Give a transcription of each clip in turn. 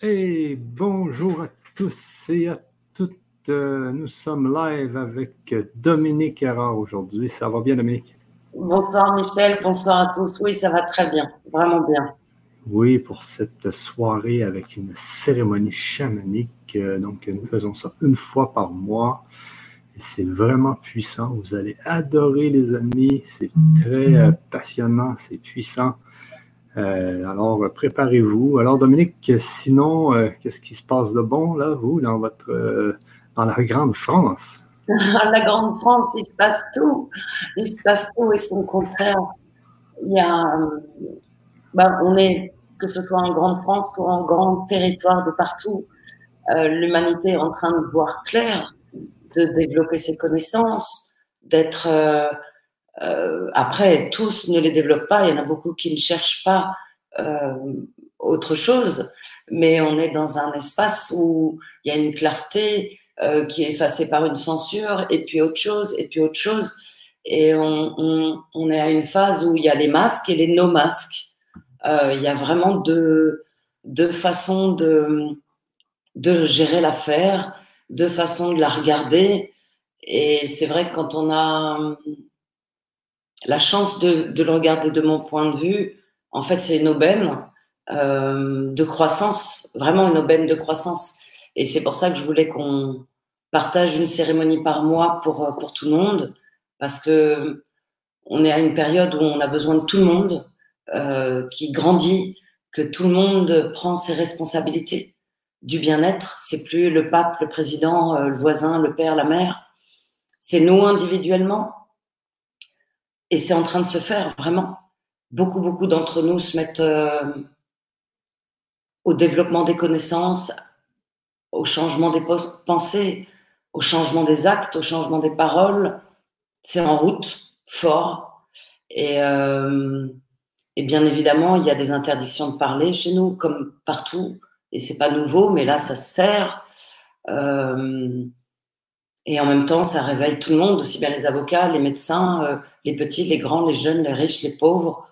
Et bonjour à tous et à toutes. Euh, nous sommes live avec Dominique Erard aujourd'hui. Ça va bien, Dominique? Bonsoir, Michel. Bonsoir à tous. Oui, ça va très bien. Vraiment bien. Oui, pour cette soirée avec une cérémonie chamanique. Euh, donc, nous faisons ça une fois par mois. C'est vraiment puissant. Vous allez adorer, les amis. C'est très euh, passionnant. C'est puissant. Euh, alors, préparez-vous. Alors, Dominique, sinon, euh, qu'est-ce qui se passe de bon, là, vous, dans votre euh, dans la grande France? la grande France, il se passe tout. Il se passe tout et son contraire. Il y a, ben, on est, que ce soit en grande France ou en grand territoire de partout, l'humanité est en train de voir clair, de développer ses connaissances, d'être euh, après, tous ne les développent pas. Il y en a beaucoup qui ne cherchent pas euh, autre chose. Mais on est dans un espace où il y a une clarté euh, qui est effacée par une censure, et puis autre chose, et puis autre chose. Et on, on, on est à une phase où il y a les masques et les no-masques. Euh, il y a vraiment deux, deux façons de, de gérer l'affaire, deux façons de la regarder. Et c'est vrai que quand on a la chance de, de, le regarder de mon point de vue, en fait, c'est une aubaine euh, de croissance, vraiment une aubaine de croissance. Et c'est pour ça que je voulais qu'on partage une cérémonie par mois pour, pour tout le monde, parce que on est à une période où on a besoin de tout le monde, euh, qui grandit, que tout le monde prend ses responsabilités du bien-être. C'est plus le pape, le président, euh, le voisin, le père, la mère. C'est nous individuellement et c'est en train de se faire, vraiment. Beaucoup, beaucoup d'entre nous se mettent euh, au développement des connaissances, au changement des pensées, au changement des actes, au changement des paroles. C'est en route, fort. Et, euh, et bien évidemment, il y a des interdictions de parler chez nous, comme partout. Et c'est pas nouveau, mais là, ça sert. Euh, et en même temps, ça réveille tout le monde, aussi bien les avocats, les médecins, euh, les petits, les grands, les jeunes, les riches, les pauvres.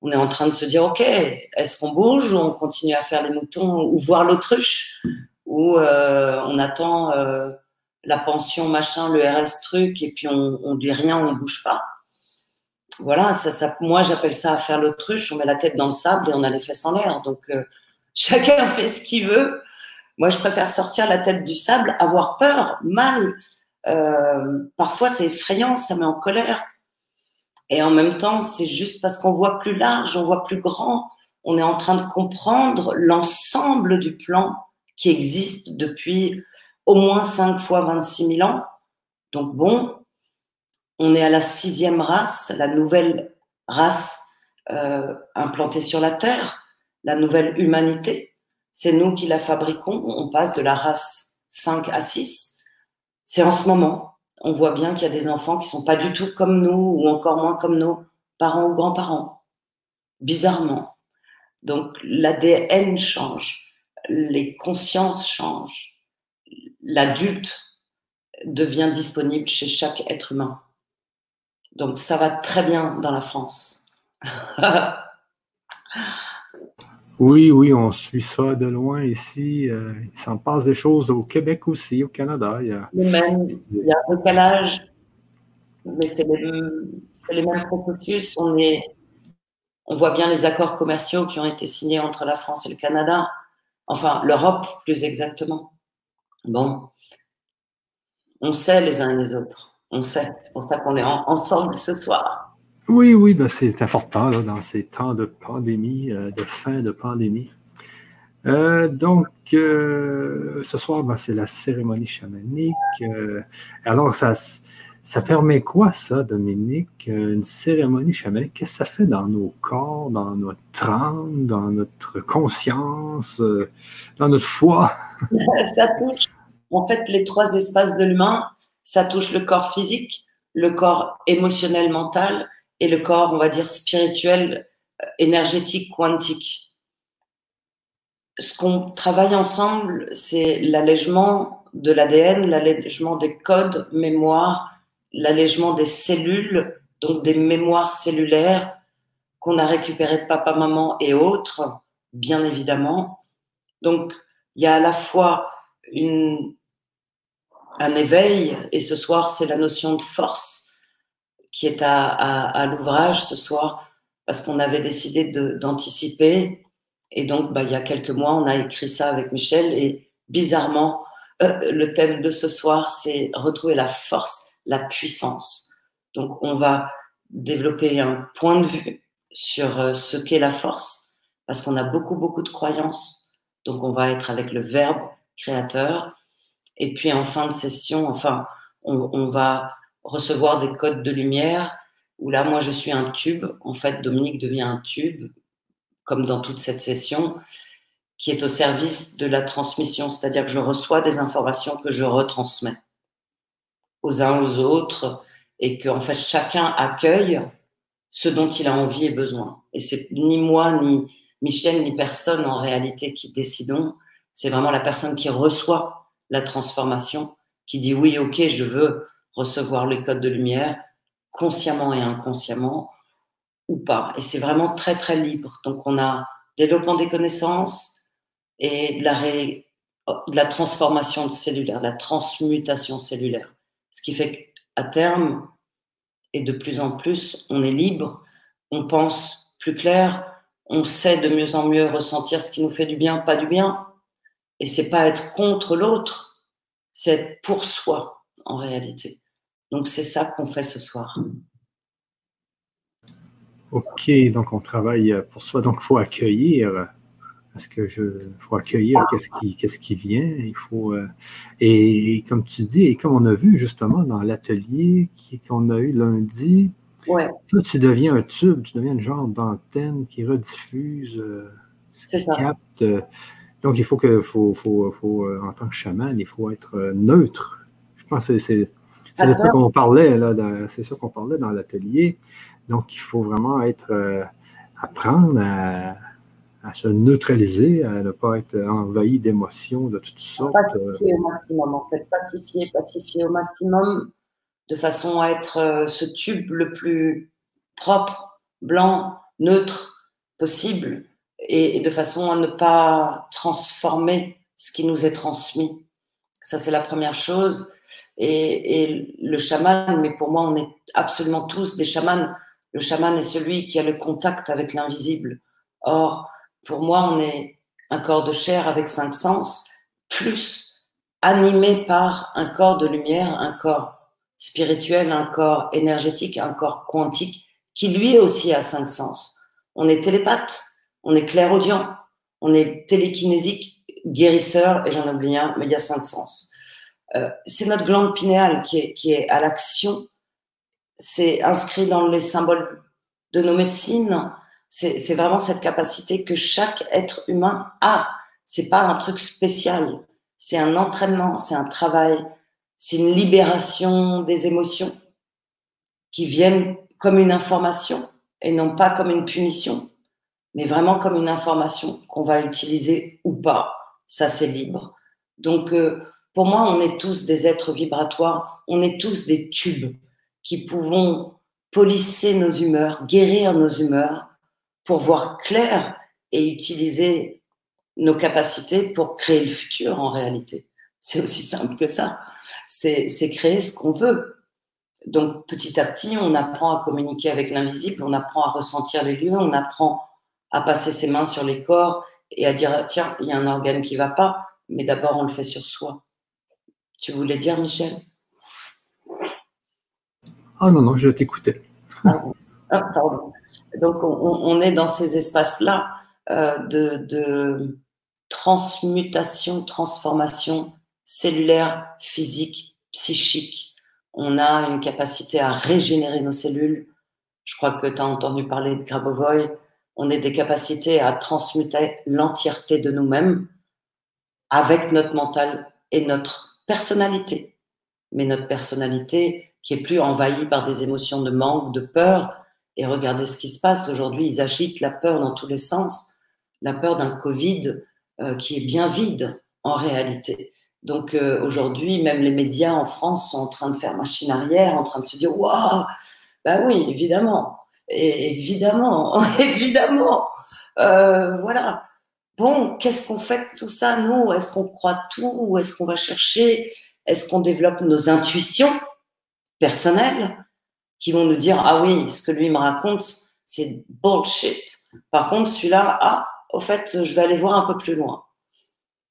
On est en train de se dire, OK, est-ce qu'on bouge ou on continue à faire les moutons ou voir l'autruche ou euh, on attend euh, la pension, machin, le RS truc, et puis on, on dit rien, on ne bouge pas. Voilà, ça, moi j'appelle ça à faire l'autruche, on met la tête dans le sable et on a les fesses en l'air. Donc chacun fait ce qu'il veut. Moi, je préfère sortir la tête du sable, avoir peur, mal. Euh, parfois, c'est effrayant, ça met en colère. Et en même temps, c'est juste parce qu'on voit plus large, on voit plus grand. On est en train de comprendre l'ensemble du plan qui existe depuis au moins 5 fois 26 000 ans. Donc bon, on est à la sixième race, la nouvelle race euh, implantée sur la Terre, la nouvelle humanité. C'est nous qui la fabriquons. On passe de la race 5 à 6. C'est en ce moment. On voit bien qu'il y a des enfants qui sont pas du tout comme nous ou encore moins comme nos parents ou grands-parents. Bizarrement. Donc l'ADN change, les consciences changent, l'adulte devient disponible chez chaque être humain. Donc ça va très bien dans la France. Oui, oui, on suit ça de loin ici. Euh, il s'en passe des choses au Québec aussi, au Canada. Il y a, même, il y a un décalage, mais c'est les, mêmes processus. On voit bien les accords commerciaux qui ont été signés entre la France et le Canada, enfin l'Europe plus exactement. Bon, on sait les uns et les autres. On sait. C'est pour ça qu'on est ensemble ce soir. Oui, oui, ben c'est important là, dans ces temps de pandémie, euh, de fin de pandémie. Euh, donc, euh, ce soir, ben, c'est la cérémonie chamanique. alors, ça, ça permet quoi, ça, Dominique? Une cérémonie chamanique, qu'est-ce que ça fait dans nos corps, dans notre âme, dans notre conscience, dans notre foi? ça touche, en fait, les trois espaces de l'humain. Ça touche le corps physique, le corps émotionnel, mental et le corps, on va dire, spirituel, euh, énergétique, quantique. Ce qu'on travaille ensemble, c'est l'allègement de l'ADN, l'allègement des codes mémoire, l'allègement des cellules, donc des mémoires cellulaires qu'on a récupérées de papa, maman et autres, bien évidemment, Donc, il y a à la fois une, un éveil, et ce soir, c'est la notion de force qui est à, à, l'ouvrage ce soir, parce qu'on avait décidé d'anticiper. et donc, bah, il y a quelques mois, on a écrit ça avec Michel, et bizarrement, euh, le thème de ce soir, c'est retrouver la force, la puissance. Donc, on va développer un point de vue sur euh, ce qu'est la force, parce qu'on a beaucoup, beaucoup de croyances. Donc, on va être avec le verbe créateur. Et puis, en fin de session, enfin, on, on va recevoir des codes de lumière, où là, moi, je suis un tube. En fait, Dominique devient un tube, comme dans toute cette session, qui est au service de la transmission. C'est-à-dire que je reçois des informations que je retransmets aux uns aux autres et que, en fait, chacun accueille ce dont il a envie et besoin. Et c'est ni moi, ni Michel, ni personne en réalité qui décidons. C'est vraiment la personne qui reçoit la transformation, qui dit oui, ok, je veux recevoir les codes de lumière, consciemment et inconsciemment, ou pas. Et c'est vraiment très, très libre. Donc, on a développement des connaissances et de la, la transformation cellulaire, de la transmutation cellulaire. Ce qui fait qu'à terme, et de plus en plus, on est libre, on pense plus clair, on sait de mieux en mieux ressentir ce qui nous fait du bien, pas du bien. Et c'est pas être contre l'autre, c'est être pour soi en réalité. Donc c'est ça qu'on fait ce soir. Ok, donc on travaille pour soi, donc il faut accueillir parce que je faut accueillir qu'est-ce qui, qu'est-ce qui vient. Il faut euh, et, comme tu dis et comme on a vu justement dans l'atelier qu'on a eu lundi, ouais. tu deviens un tube, tu deviens une genre d'antenne qui rediffuse, euh, qui capte. Euh, donc il faut que faut, faut, faut en tant que chaman, il faut être neutre. Je pense que c'est c'est ça qu'on parlait là, c'est ça qu'on parlait dans l'atelier. Donc il faut vraiment être apprendre à à se neutraliser, à ne pas être envahi d'émotions de toutes sortes. Pacifier au maximum, en fait. Pacifier, pacifier au maximum, de façon à être euh, ce tube le plus propre, blanc, neutre possible, et, de façon à ne pas transformer ce qui nous est transmis. Ça, c'est la première chose. Et, et, le chaman, mais pour moi, on est absolument tous des chamans. Le chaman est celui qui a le contact avec l'invisible. Or, pour moi, on est un corps de chair avec cinq sens, plus animé par un corps de lumière, un corps spirituel, un corps énergétique, un corps quantique, qui lui aussi a cinq sens. On est télépathe, on est clairaudient, on est télékinésique, guérisseur, et j'en oublie un, mais il y a cinq sens. Euh, c'est notre glande pinéale qui est, qui est à l'action. C'est inscrit dans les symboles de nos médecines c'est vraiment cette capacité que chaque être humain a. C'est pas un truc spécial. C'est un entraînement, c'est un travail, c'est une libération des émotions qui viennent comme une information et non pas comme une punition, mais vraiment comme une information qu'on va utiliser ou pas. Ça, c'est libre. Donc, euh, pour moi, on est tous des êtres vibratoires, on est tous des tubes qui pouvons polisser nos humeurs, guérir nos humeurs pour voir clair et utiliser nos capacités pour créer le futur en réalité. C'est aussi simple que ça. C'est créer ce qu'on veut. Donc petit à petit, on apprend à communiquer avec l'invisible, on apprend à ressentir les lieux, on apprend à passer ses mains sur les corps et à dire tiens, il y a un organe qui va pas, mais d'abord on le fait sur soi. Tu voulais dire, Michel? Ah non, non, je t'écoutais. Ah, ah, pardon. Donc, on, est dans ces espaces-là euh, de, transmutation, transformation cellulaire, physique, psychique. On a une capacité à régénérer nos cellules. Je crois que tu as entendu parler de Grabovoi. On a des capacités à transmuter l'entièreté de nous-mêmes avec notre mental et notre personnalité. Mais notre personnalité qui est plus envahie par des émotions de manque, de peur, et regardez ce qui se passe aujourd'hui. Ils agitent la peur dans tous les sens, la peur d'un Covid euh, qui est bien vide en réalité. Donc euh, aujourd'hui, même les médias en France sont en train de faire machine arrière, en train de se dire waouh, ben oui, évidemment, évidemment, évidemment, euh, voilà. Bon, qu'est-ce qu'on fait de tout ça, nous? Est-ce qu'on croit tout? Ou est-ce qu'on va chercher? Est-ce qu'on développe nos intuitions personnelles qui vont nous dire, ah oui, ce que lui me raconte, c'est bullshit. Par contre, celui-là, ah, au fait, je vais aller voir un peu plus loin.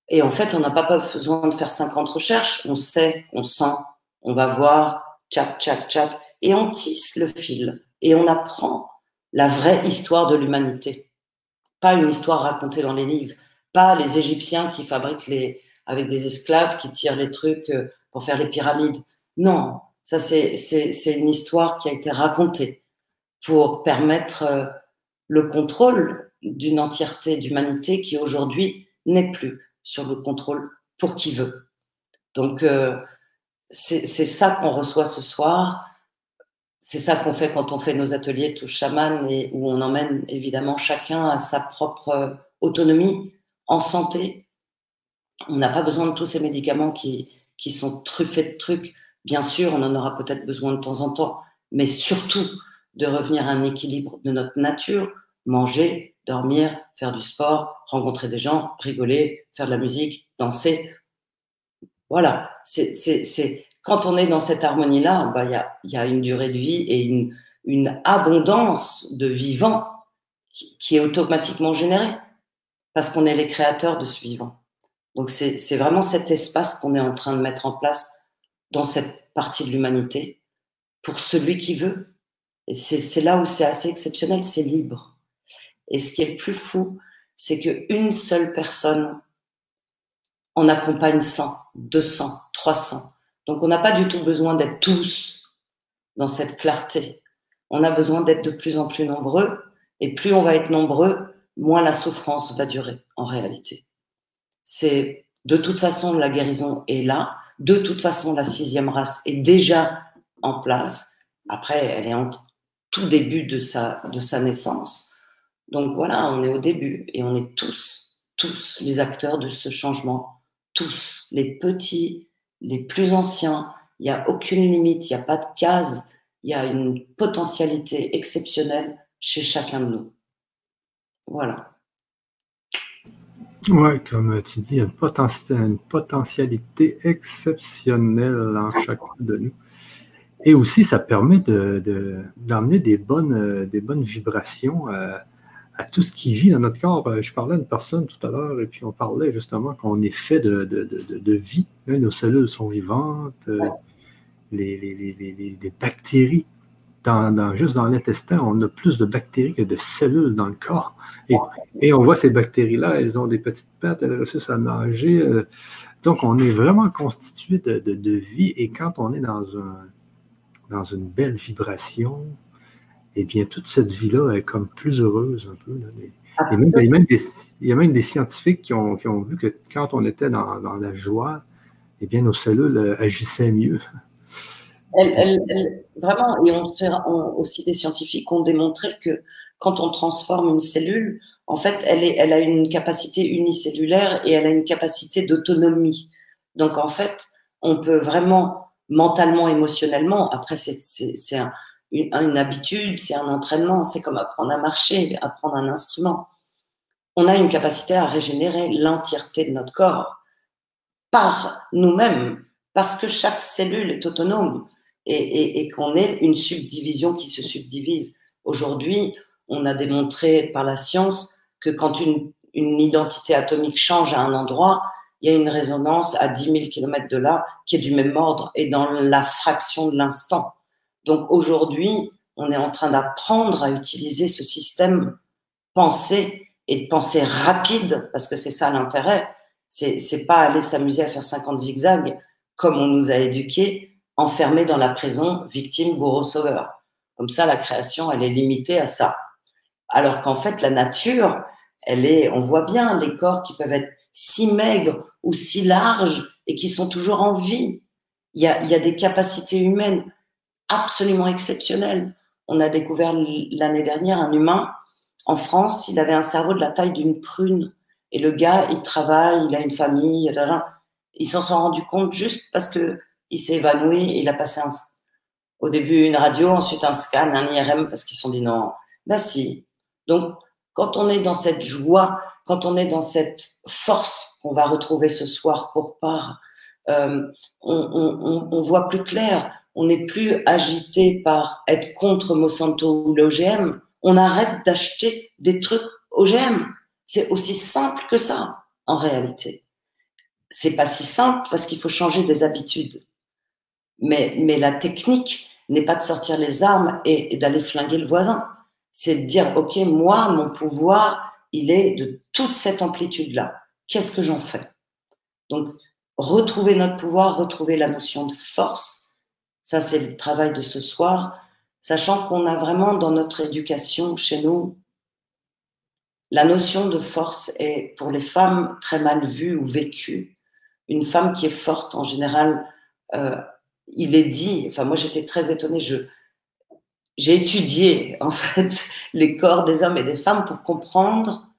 Et en fait, on n'a pas besoin de faire 50 recherches. On sait, on sent, on va voir, tchac, tchac, tchac. Et on tisse le fil. Et on apprend la vraie histoire de l'humanité. Pas une histoire racontée dans les livres. Pas les Égyptiens qui fabriquent les, avec des esclaves qui tirent les trucs euh, pour faire les pyramides. Non. Ça, c'est, c'est, une histoire qui a été racontée pour permettre euh, le contrôle d'une entièreté d'humanité qui aujourd'hui n'est plus sur le contrôle pour qui veut. Donc, euh, c'est ça qu'on reçoit ce soir. C'est ça qu'on fait quand on fait nos ateliers tous chaman et où on emmène évidemment chacun à sa propre autonomie en santé. On n'a pas besoin de tous ces médicaments qui, qui sont truffés de trucs. Bien sûr, on en aura peut-être besoin de temps en temps, mais surtout de revenir à un équilibre de notre nature, manger, dormir, faire du sport, rencontrer des gens, rigoler, faire de la musique, danser. Voilà, c'est quand on est dans cette harmonie-là, bah, il y, a, y, a, une durée de vie et une, une abondance de vivant qui, est automatiquement générée parce qu'on est les créateurs de ce vivant. Donc c'est vraiment cet espace qu'on est en train de mettre en place dans cette partie de l'humanité pour celui qui veut. Et c'est là où c'est assez exceptionnel, c'est libre. Et ce qui est le plus fou, c'est qu'une seule personne en accompagne 100, 200, 300. Donc on n'a pas du tout besoin d'être tous dans cette clarté. On a besoin d'être de plus en plus nombreux. Et plus on va être nombreux, moins la souffrance va durer en réalité. C'est de toute façon la guérison est là. De toute façon la sixième race est déjà en place. Après, elle est en tout début de sa, de sa naissance. Donc voilà, on est au début et on est tous, tous les acteurs de ce changement. Tous, les petits, les plus anciens. Il n'y a aucune limite, il n'y a pas de case. Il y a une potentialité exceptionnelle chez chacun de nous. Voilà. Oui, comme tu dis, il y a une, potentialité exceptionnelle en chacun de nous. Et aussi, ça permet d'emmener de, des, bonnes, des bonnes vibrations euh, à tout ce qui vit dans notre corps. Euh, je parlais à une personne tout à l'heure et puis on parlait justement qu'on est fait de, de, vie. Hein, nos cellules sont vivantes. Euh, les, les, bactéries, dans, juste dans l'intestin, on a plus de bactéries que de cellules dans le corps. Et, et on voit ces bactéries-là, elles ont des petites pattes, elles réussissent à nager. Euh. donc, on est vraiment constitué de, vie. Et quand on est dans, un, dans une belle vibration, eh bien, toute cette vie-là est comme plus heureuse un peu. il, y a même des, scientifiques qui ont, vu que quand on était dans, la joie, eh bien, nos cellules euh, agissaient mieux. vraiment, et on fait aussi des scientifiques ont démontré que quand on transforme une cellule, en fait, elle, est, elle a une capacité unicellulaire et elle a une capacité d'autonomie. Donc, en fait, on peut vraiment mentalement, émotionnellement, après, c'est un, une, habitude, c'est un entraînement, c'est comme apprendre à marcher, apprendre un instrument. On a une capacité à régénérer l'entièreté de notre corps par nous-mêmes, parce que chaque cellule est autonome et, qu'on est une subdivision qui se subdivise. Aujourd'hui, on a démontré par la science que quand une, une identité atomique change à un endroit, il y a une résonance à 10 000 km de là qui est du même ordre et dans la fraction de l'instant. Donc aujourd'hui, on est en train d'apprendre à utiliser ce système pensé et de penser rapide, parce que c'est ça l'intérêt. C'est, c'est pas aller s'amuser à faire 50 zigzags comme on nous a éduqués, enfermés dans la prison, victime, bourreau, sauveur. Comme ça, la création, elle est limitée à ça. Alors qu'en fait, la nature, elle est, on voit bien les corps qui peuvent être si maigres ou si larges et qui sont toujours en vie. Il y a, il y a des capacités humaines absolument exceptionnel. On a découvert l'année dernière un humain en France, il avait un cerveau de la taille d'une prune. Et le gars, il travaille, il a une famille, ils s'en sont rendus compte juste parce que il s'est évanoui, il a passé au début une radio, ensuite un scan, un IRM, parce qu'ils se sont dit non, bah si. Donc, quand on est dans cette joie, quand on est dans cette force qu'on va retrouver ce soir pour part, euh, on, on, on, voit plus clair. On n'est plus agité par être contre Monsanto ou l'OGM. On arrête d'acheter des trucs OGM. C'est aussi simple que ça, en réalité. C'est pas si simple parce qu'il faut changer des habitudes. Mais, mais la technique n'est pas de sortir les armes et, et d'aller flinguer le voisin. C'est de dire, OK, moi, mon pouvoir, il est de toute cette amplitude-là. Qu'est-ce que j'en fais? Donc, retrouver notre pouvoir, retrouver la notion de force, ça c'est le travail de ce soir, sachant qu'on a vraiment dans notre éducation chez nous, la notion de force est pour les femmes très mal vue ou vécue. Une femme qui est forte, en général, euh, il est dit, enfin moi j'étais très étonnée, je, j'ai étudié en fait les corps des hommes et des femmes pour comprendre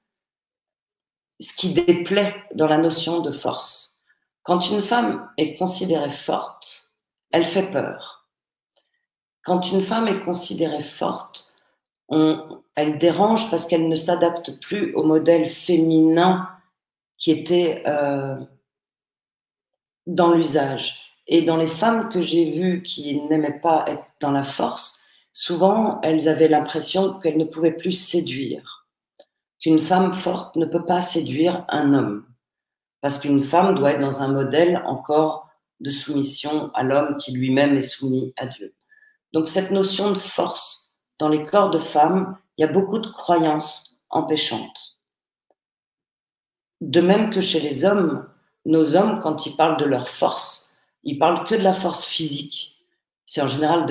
ce qui déplaît dans la notion de force. Quand une femme est considérée forte, elle fait peur. Quand une femme est considérée forte, elle dérange parce qu'elle ne s'adapte plus au modèle féminin qui était euh, dans l'usage. Et dans les femmes que j'ai vues qui n'aimaient pas être dans la force, souvent elles avaient l'impression qu'elles ne pouvaient plus séduire. Qu'une femme forte ne peut pas séduire un homme. Parce qu'une femme doit être dans un modèle encore de soumission à l'homme qui lui-même est soumis à Dieu. Donc cette notion de force dans les corps de femmes, il y a beaucoup de croyances empêchantes. De même que chez les hommes, nos hommes, quand ils parlent de leur force, ils parlent que de la force physique. C'est en général,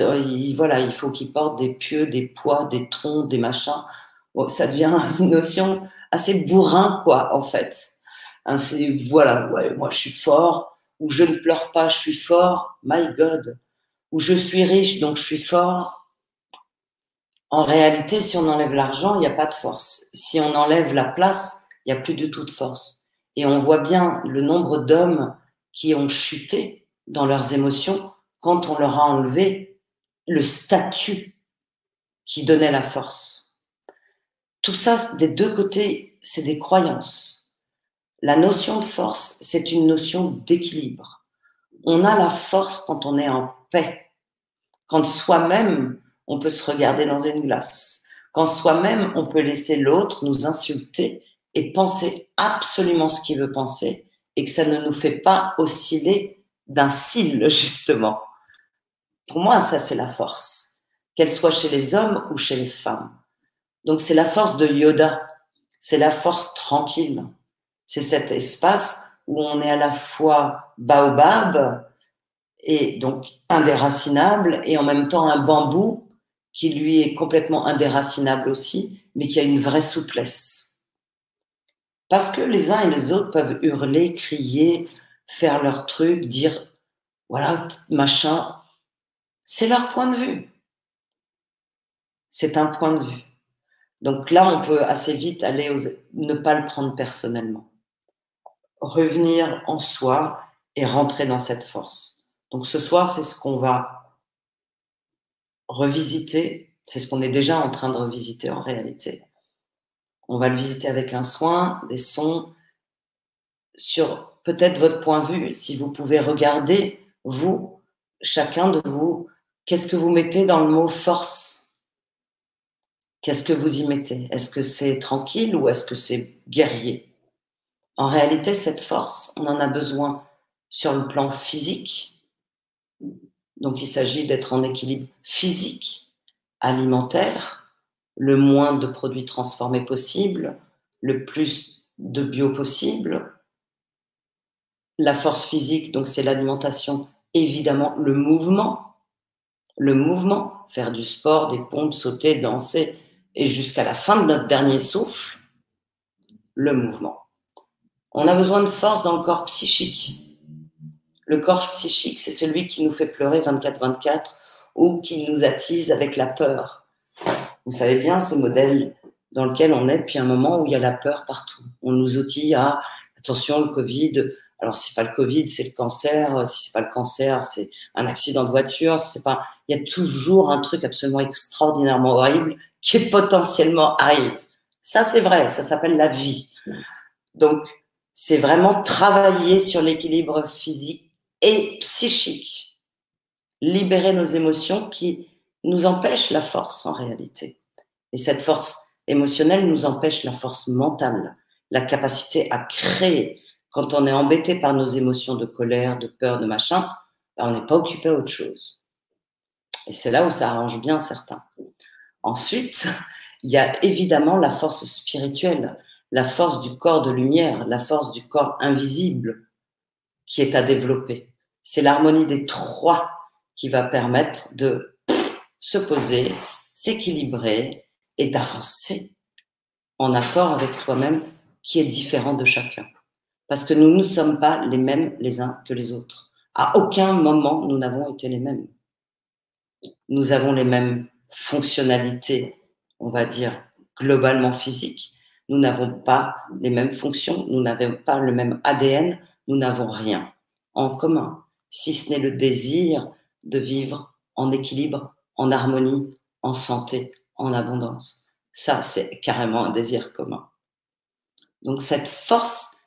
voilà, il faut qu'ils portent des pieux, des poids, des troncs, des machins. ça devient une notion assez bourrin, quoi, en fait. Hein, c'est, voilà, moi je suis fort, ou je ne pleure pas, je suis fort, my God, ou je suis riche, donc je suis fort. En réalité, si on enlève l'argent, il n'y a pas de force. Si on enlève la place, il n'y a plus du tout de force. Et on voit bien le nombre d'hommes qui ont chuté dans leurs émotions quand on leur a enlevé le statut qui donnait la force. Tout ça, des deux côtés, c'est des croyances. La notion de force, c'est une notion d'équilibre. On a la force quand on est en paix, quand soi-même, on peut se regarder dans une glace, quand soi-même, on peut laisser l'autre nous insulter et penser absolument ce qu'il veut penser et que ça ne nous fait pas osciller d'un cil, justement. Pour moi, ça, c'est la force, qu'elle soit chez les hommes ou chez les femmes. Donc, c'est la force de Yoda, c'est la force tranquille. C'est cet espace où on est à la fois baobab et donc indéracinable et en même temps un bambou qui lui est complètement indéracinable aussi, mais qui a une vraie souplesse. Parce que les uns et les autres peuvent hurler, crier, faire leur truc, dire voilà, machin, c'est leur point de vue. C'est un point de vue. Donc là, on peut assez vite aller aux... ne pas le prendre personnellement. Revenir en soi et rentrer dans cette force. Donc ce soir, c'est ce qu'on va revisiter. C'est ce qu'on est déjà en train de revisiter en réalité. On va le visiter avec un soin, des sons, sur peut-être votre point de vue, si vous pouvez regarder, vous, chacun de vous, Qu'est-ce que vous mettez dans le mot force? Qu'est-ce que vous y mettez? Est-ce que c'est tranquille ou est-ce que c'est guerrier? En réalité, cette force, on en a besoin sur le plan physique. Donc il s'agit d'être en équilibre physique, alimentaire, le moins de produits transformés possible, le plus de bio possible. La force physique, donc c'est l'alimentation, évidemment le mouvement, le mouvement, faire du sport, des pompes, sauter, danser, et jusqu'à la fin de notre dernier souffle, le mouvement. On a besoin de force dans le corps psychique. Le corps psychique, c'est celui qui nous fait pleurer 24-24 ou qui nous attise avec la peur. Vous savez bien ce modèle dans lequel on est depuis un moment où il y a la peur partout. On nous outille à attention, le Covid, alors si c'est pas le Covid, c'est le cancer, si c'est pas le cancer, c'est un accident de voiture, c'est pas il y a toujours un truc absolument extraordinairement horrible qui potentiellement arrive. Ça, c'est vrai, ça s'appelle la vie. Donc, c'est vraiment travailler sur l'équilibre physique et psychique. Libérer nos émotions qui nous empêchent la force en réalité. Et cette force émotionnelle nous empêche la force mentale, la capacité à créer. Quand on est embêté par nos émotions de colère, de peur, de machin, ben, on n'est pas occupé à autre chose. Et c'est là où ça arrange bien certains. Ensuite, il y a évidemment la force spirituelle, la force du corps de lumière, la force du corps invisible qui est à développer. C'est l'harmonie des trois qui va permettre de se poser, s'équilibrer et d'avancer en accord avec soi-même qui est différent de chacun. Parce que nous ne sommes pas les mêmes les uns que les autres. À aucun moment, nous n'avons été les mêmes. Nous avons les mêmes fonctionnalités, on va dire, globalement physiques. Nous n'avons pas les mêmes fonctions, nous n'avons pas le même ADN, nous n'avons rien en commun, si ce n'est le désir de vivre en équilibre, en harmonie, en santé, en abondance. Ça, c'est carrément un désir commun. Donc cette force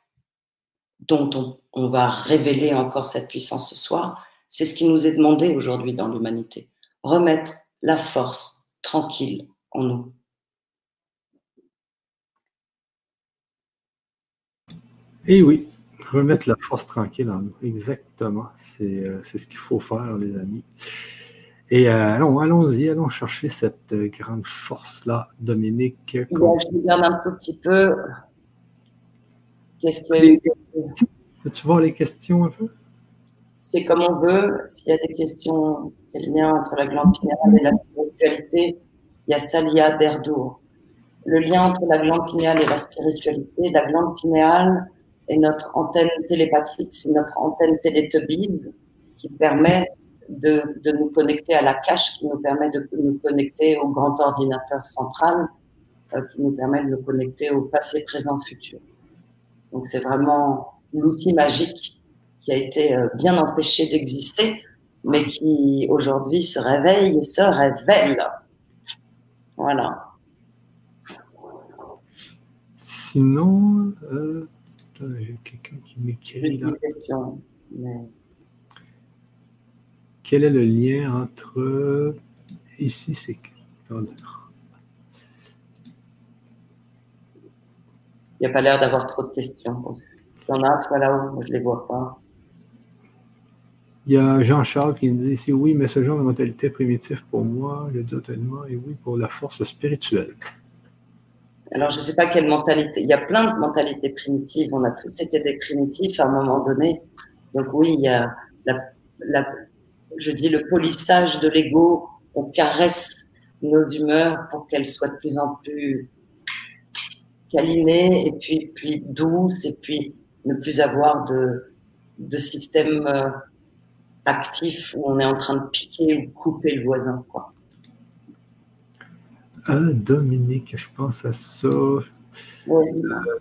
dont on, va révéler encore cette puissance ce soir, c'est ce qui nous est demandé aujourd'hui dans l'humanité. Remettre la force tranquille en nous. Eh oui, remettre la force tranquille en nous. Exactement. C'est ce qu'il faut faire, les amis. Et euh, allons, allons-y, allons chercher cette euh, grande force-là, Dominique. je regarde un tout petit peu. Qu'est-ce que. Peux-tu voir les questions un peu? C'est comme on veut. S'il y a des questions, quel lien entre la glande pinéale et la spiritualité, il y a Salia Derdour. Le lien entre la glande pinéale et la spiritualité, la glande pinéale est notre antenne télépathique, c'est notre antenne télétobise qui permet de, de, nous connecter à la cache, qui nous permet de nous connecter au grand ordinateur central, euh, qui nous permet de nous connecter au passé, présent, futur. Donc c'est vraiment l'outil magique qui a été euh, bien empêché d'exister, mais qui aujourd'hui se réveille et se révèle. Voilà. Sinon, euh, j'ai quelqu'un qui m'écrit là. mais... Quel est le lien entre. Ici, c'est. Il n'y a pas l'air d'avoir trop de questions. Il y en a, toi là-haut, moi je ne les vois pas. Il y a Jean-Charles qui me dit ici oui, mais ce genre de mentalité primitive pour moi, le totalement, et oui, pour la force spirituelle. Alors, je ne sais pas quelle mentalité. Il y a plein de mentalités primitives. On a tous été des primitifs à un moment donné. Donc, oui, il y a la, la, je dis le polissage de l'ego, on caresse nos humeurs pour qu'elles soient de plus en plus câlinées et puis, puis douces et puis ne plus avoir de, de système euh, actif où on est en train de piquer ou couper le voisin. Quoi. Ah, Dominique, je pense à ça. Euh,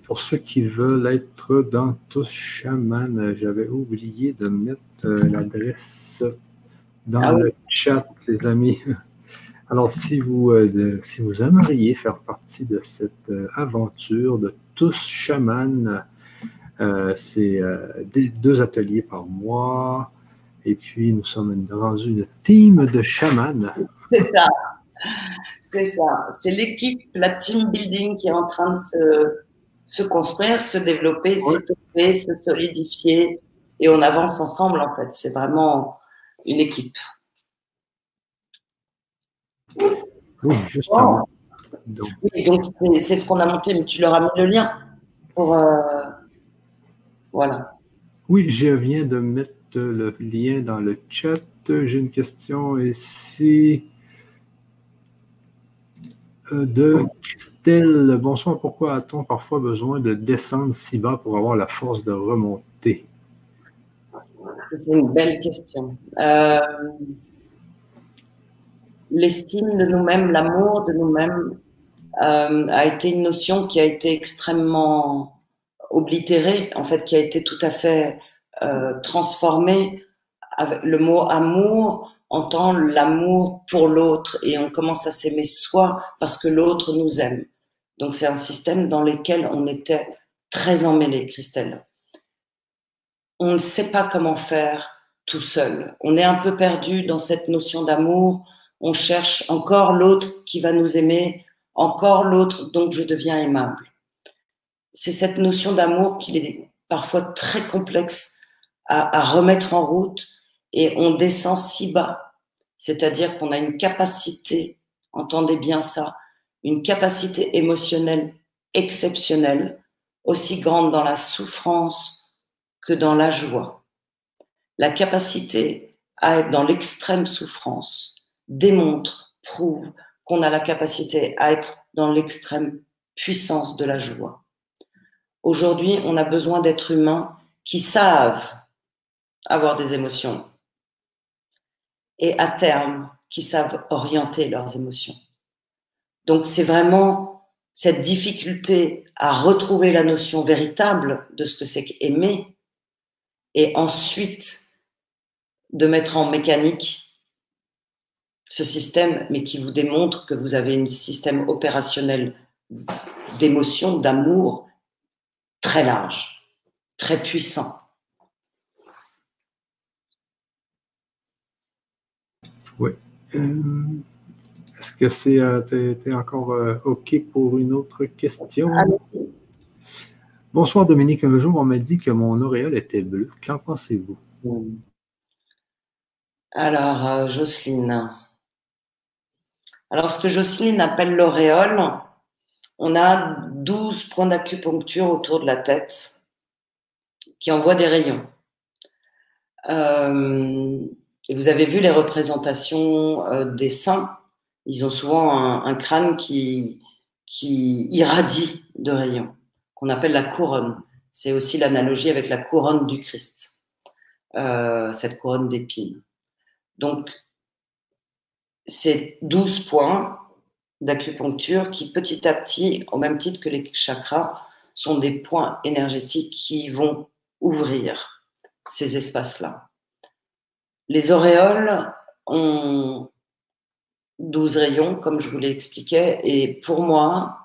pour ceux qui veulent être dans tous chaman, j'avais oublié de mettre euh, l'adresse dans ah le chat, les amis. Alors, si vous, euh, si vous aimeriez faire partie de cette euh, aventure de tous chamans, euh, c'est deux ateliers par mois. Et puis, nous sommes rendus une team de chamans. C'est ça. C'est ça. C'est l'équipe, la team building qui est en train de se, se construire, se développer, s'étoffer, se solidifier. Et on avance ensemble, en fait. C'est vraiment une équipe. Oui, justement. Donc, donc c'est ce qu'on a monté, mais tu leur as mis le lien pour. Euh, voilà. Oui, je viens de mettre le lien dans le chat. J'ai une question ici de Christelle. Bonsoir, pourquoi a-t-on parfois besoin de descendre si bas pour avoir la force de remonter? C'est une belle question. Euh, l'estime de nous-mêmes, l'amour de nous-mêmes euh, a été une notion qui a été extrêmement oblitérée, en fait, qui a été tout à fait euh, transformée. Avec le mot amour entend l'amour pour l'autre et on commence à s'aimer soi parce que l'autre nous aime. Donc c'est un système dans lequel on était très emmêlé, Christelle. On ne sait pas comment faire tout seul. On est un peu perdu dans cette notion d'amour. On cherche encore l'autre qui va nous aimer, encore l'autre dont je deviens aimable. C'est cette notion d'amour qu'il est parfois très complexe à remettre en route et on descend si bas. C'est-à-dire qu'on a une capacité, entendez bien ça, une capacité émotionnelle exceptionnelle, aussi grande dans la souffrance que dans la joie. La capacité à être dans l'extrême souffrance démontre, prouve qu'on a la capacité à être dans l'extrême puissance de la joie. Aujourd'hui, on a besoin d'êtres humains qui savent avoir des émotions et à terme qui savent orienter leurs émotions. Donc c'est vraiment cette difficulté à retrouver la notion véritable de ce que c'est qu'aimer et ensuite de mettre en mécanique ce système, mais qui vous démontre que vous avez un système opérationnel d'émotion, d'amour très large, très puissant. Oui. Euh, est-ce que c'est euh, encore euh, OK pour une autre question? Bonsoir Dominique. Un jour, on m'a dit que mon auréole était bleu. Qu'en pensez-vous? Alors, Jocelyne. Alors, ce que Jocelyne appelle l'auréole, on a 12 points d'acupuncture autour de la tête qui envoient des rayons. Et vous avez vu les représentations des saints ils ont souvent un, crâne qui, qui irradie de rayons, qu'on appelle la couronne. C'est aussi l'analogie avec la couronne du Christ, euh, cette couronne d'épines. Donc, c'est 12 points d'acupuncture qui, petit à petit, au même titre que les chakras, sont des points énergétiques qui vont ouvrir ces espaces-là. Les auréoles ont 12 rayons, comme je vous l'ai expliqué. Et pour moi,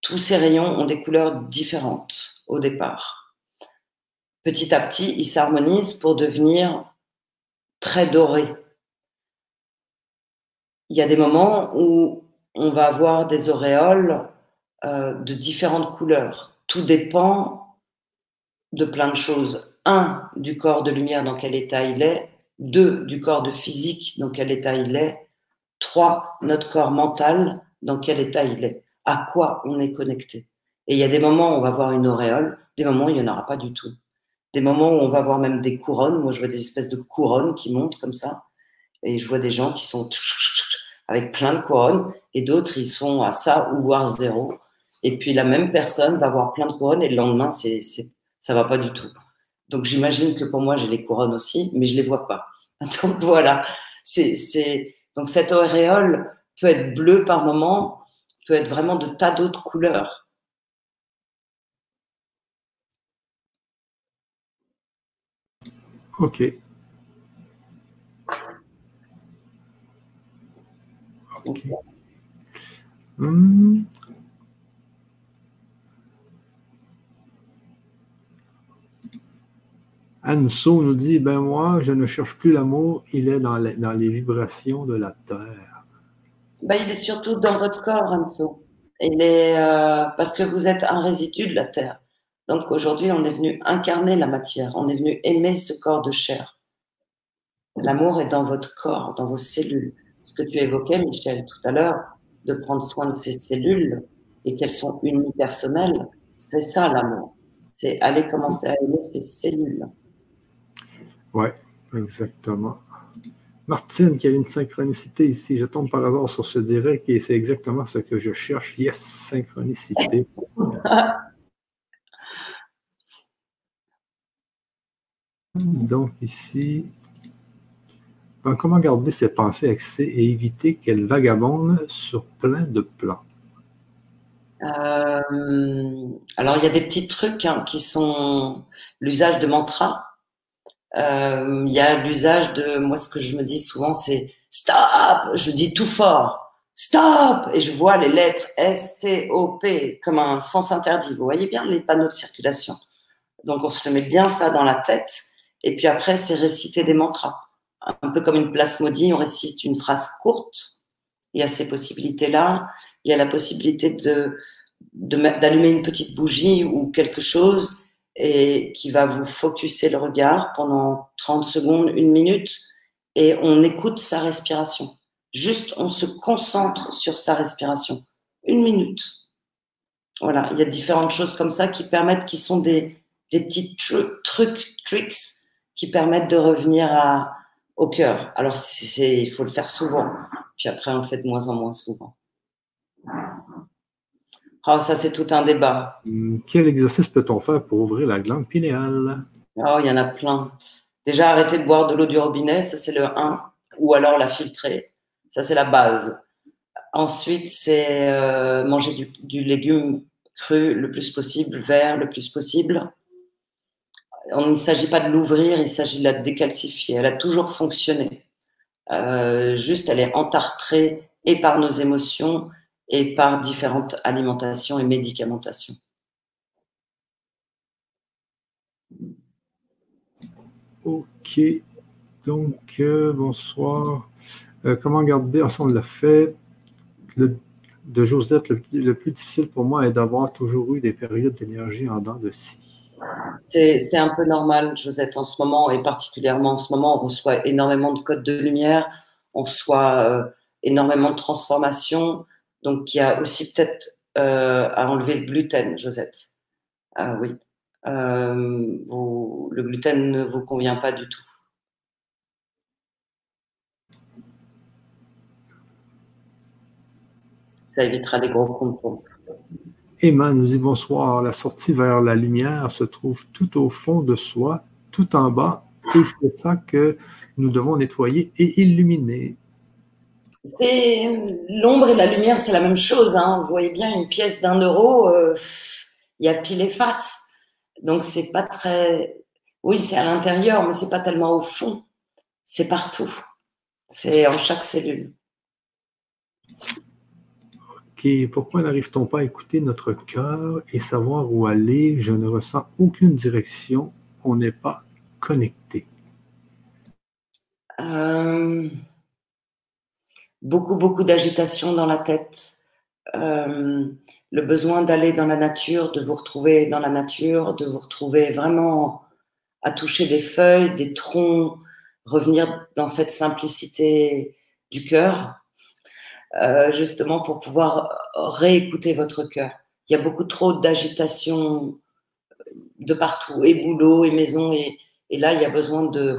tous ces rayons ont des couleurs différentes au départ. Petit à petit, ils s'harmonisent pour devenir très dorés. Il y a des moments où on va avoir des auréoles euh, de différentes couleurs. Tout dépend de plein de choses. Un, du corps de lumière dans quel état il est. Deux, du corps de physique dans quel état il est. Trois, notre corps mental, dans quel état il est, à quoi on est connecté. Et il y a des moments où on va voir une auréole, des moments où il n'y en aura pas du tout. Des moments où on va voir même des couronnes. Moi, je vois des espèces de couronnes qui montent comme ça. Et je vois des gens qui sont avec plein de couronnes et d'autres, ils sont à ça ou voire zéro. Et puis la même personne va avoir plein de couronnes et le lendemain, c'est, c'est, ça va pas du tout. Donc j'imagine que pour moi, j'ai les couronnes aussi, mais je les vois pas. Donc voilà, donc cette auréole peut être bleue par moment, peut être vraiment de tas d'autres couleurs. Ok. Ok. Hmm. Anso nous dit Ben moi, je ne cherche plus l'amour, il est dans les, dans les vibrations de la terre. Ben, il est surtout dans votre corps, Anso. Il est, euh, parce que vous êtes un résidu de la terre. Donc aujourd'hui, on est venu incarner la matière, on est venu aimer ce corps de chair. L'amour est dans votre corps, dans vos cellules. Ce que tu évoquais, Michel, tout à l'heure, de prendre soin de ces cellules et qu'elles sont unipersonnelles, c'est ça l'amour. C'est aller commencer à aimer ces cellules. Oui, exactement. Martine, qui a une synchronicité ici. Je tombe par hasard sur ce direct et c'est exactement ce que je cherche. Yes, synchronicité. Donc ici, ben, comment garder ses pensées axées et éviter qu'elles vagabondent sur plein de plans? Euh, alors, il y a des petits trucs hein, qui sont l'usage de mantras. Euh, il y a l'usage de, moi ce que je me dis souvent c'est stop, je dis tout fort, stop Et je vois les lettres S-T-O-P comme un sens interdit. Vous voyez bien les panneaux de circulation. Donc on se met bien ça dans la tête. Et puis après, c'est réciter des mantras. Un peu comme une place maudite, on récite une phrase courte. Il y a ces possibilités-là. Il y a la possibilité de d'allumer une petite bougie ou quelque chose et qui va vous focuser le regard pendant 30 secondes, une minute, et on écoute sa respiration. Juste, on se concentre sur sa respiration. Une minute. Voilà, il y a différentes choses comme ça qui permettent, qui sont des, des petits trucs, tricks qui permettent de revenir à, au cœur. Alors, il faut le faire souvent. Puis après, on le fait de moins en moins souvent. Oh, ça, c'est tout un débat. Hum, quel exercice peut-on faire pour ouvrir la glande pinéale? Oh, il y en a plein. Déjà, arrêter de boire de l'eau du robinet, ça, c'est le 1. Ou alors la filtrer. Ça, c'est la base. Ensuite, c'est euh, manger du, du, légume cru le plus possible, vert le plus possible. On ne s'agit pas de l'ouvrir, il s'agit de la décalcifier. Elle a toujours fonctionné. Euh, juste, elle est entartrée et par nos émotions et par différentes alimentations et médicamentations. Ok, donc euh, bonsoir. Euh, comment garder, on l'a fait, le, de Josette, le, plus difficile pour moi est d'avoir toujours eu des périodes d'énergie en dents de scie. C'est un peu normal, Josette, en ce moment, et particulièrement en ce moment, on reçoit énormément de codes de lumière, on reçoit euh, énormément de transformations. Donc, il y a aussi peut-être euh, à enlever le gluten, Josette. Ah oui. Euh, le gluten ne vous convient pas du tout. Ça évitera les gros comptes. Emma nous dit bonsoir. La sortie vers la lumière se trouve tout au fond de soi, tout en bas, et c'est ça que nous devons nettoyer et illuminer. C'est l'ombre et la lumière, c'est la même chose. Hein. Vous voyez bien une pièce d'un euro, euh, il y a pile et face. Donc c'est pas très. Oui, c'est à l'intérieur, mais c'est pas tellement au fond. C'est partout. C'est en chaque cellule. Ok. Pourquoi n'arrive-t-on pas à écouter notre cœur et savoir où aller? Je ne ressens aucune direction. On n'est pas connecté. Euh beaucoup, beaucoup d'agitation dans la tête, euh, le besoin d'aller dans la nature, de vous retrouver dans la nature, de vous retrouver vraiment à toucher des feuilles, des troncs, revenir dans cette simplicité du cœur, euh, justement pour pouvoir réécouter votre cœur. Il y a beaucoup trop d'agitation de partout, et boulot, et maison, et, et là, il y a besoin de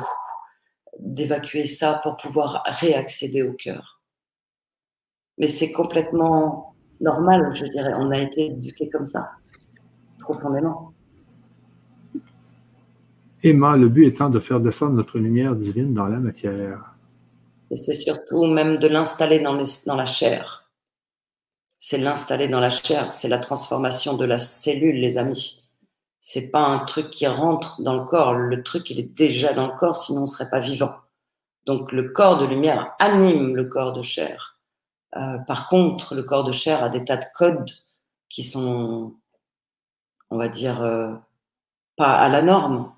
d'évacuer ça pour pouvoir réaccéder au cœur mais c'est complètement normal, je dirais. On a été éduqués comme ça, profondément. Emma, le but étant de faire descendre notre lumière divine dans la matière. Et c'est surtout même de l'installer dans, dans la chair. C'est l'installer dans la chair, c'est la transformation de la cellule, les amis. C'est pas un truc qui rentre dans le corps. Le truc, il est déjà dans le corps, sinon on ne serait pas vivant. Donc le corps de lumière anime le corps de chair. Euh, par contre, le corps de chair a des tas de codes qui sont, on va dire, euh, pas à la norme,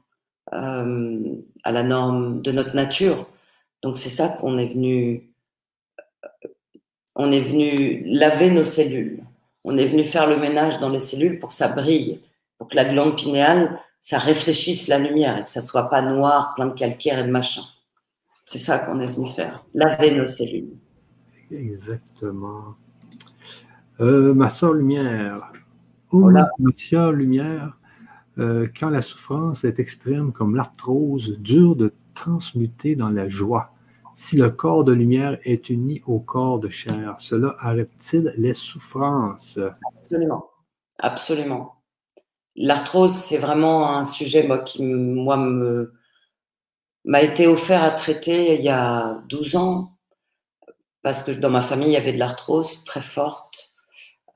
euh, à la norme de notre nature. Donc c'est ça qu'on est venu, on est venu laver nos cellules. On est venu faire le ménage dans les cellules pour que ça brille, pour que la glande pinéale, ça réfléchisse la lumière et que ça soit pas noir, plein de calcaire et de machin. C'est ça qu'on est venu faire, laver nos cellules. Exactement. Euh, ma soeur Lumière. Oh, ma soeur Lumière, euh, quand la souffrance est extrême comme l'arthrose, dur de transmuter dans la joie. Si le corps de lumière est uni au corps de chair, cela arrête-t-il les souffrances? Absolument. Absolument. L'arthrose, c'est vraiment un sujet moi, qui moi, me, m'a été offert à traiter il y a 12 ans, parce que dans ma famille, il y avait de l'arthrose très forte.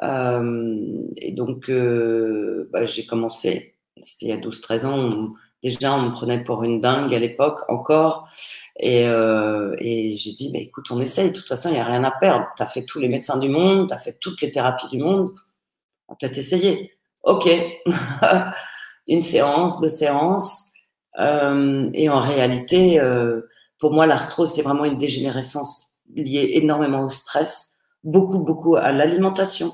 Euh, et donc, euh, bah, j'ai commencé, c'était il y a 12-13 ans, Déjà, on me prenait pour une dingue à l'époque encore. Et, euh, et j'ai dit, bah, écoute, on essaye. De toute façon, il n'y a rien à perdre. Tu as fait tous les médecins du monde, tu as fait toutes les thérapies du monde. On peut-être essayer. OK. une séance, deux séances. Euh, et en réalité, euh, pour moi, l'arthrose, c'est vraiment une dégénérescence liée énormément au stress, beaucoup, beaucoup à l'alimentation.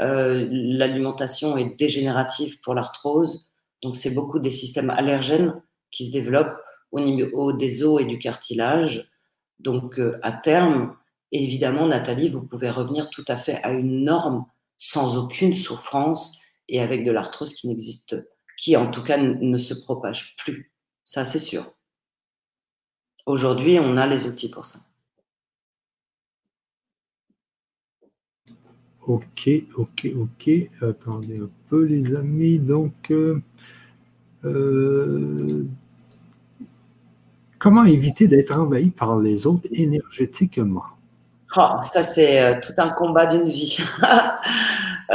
Euh, l'alimentation est dégénérative pour l'arthrose, donc c'est beaucoup des systèmes allergènes qui se développent au niveau des os et du cartilage. Donc euh, à terme, évidemment, Nathalie, vous pouvez revenir tout à fait à une norme sans aucune souffrance et avec de l'arthrose qui n'existe, qui en tout cas ne se propage plus. Ça, c'est sûr. Aujourd'hui, on a les outils pour ça. Ok, ok, ok. Attendez un peu, les amis. Donc, euh, euh, comment éviter d'être envahi par les autres énergétiquement? Oh, ça, c'est euh, tout un combat d'une vie.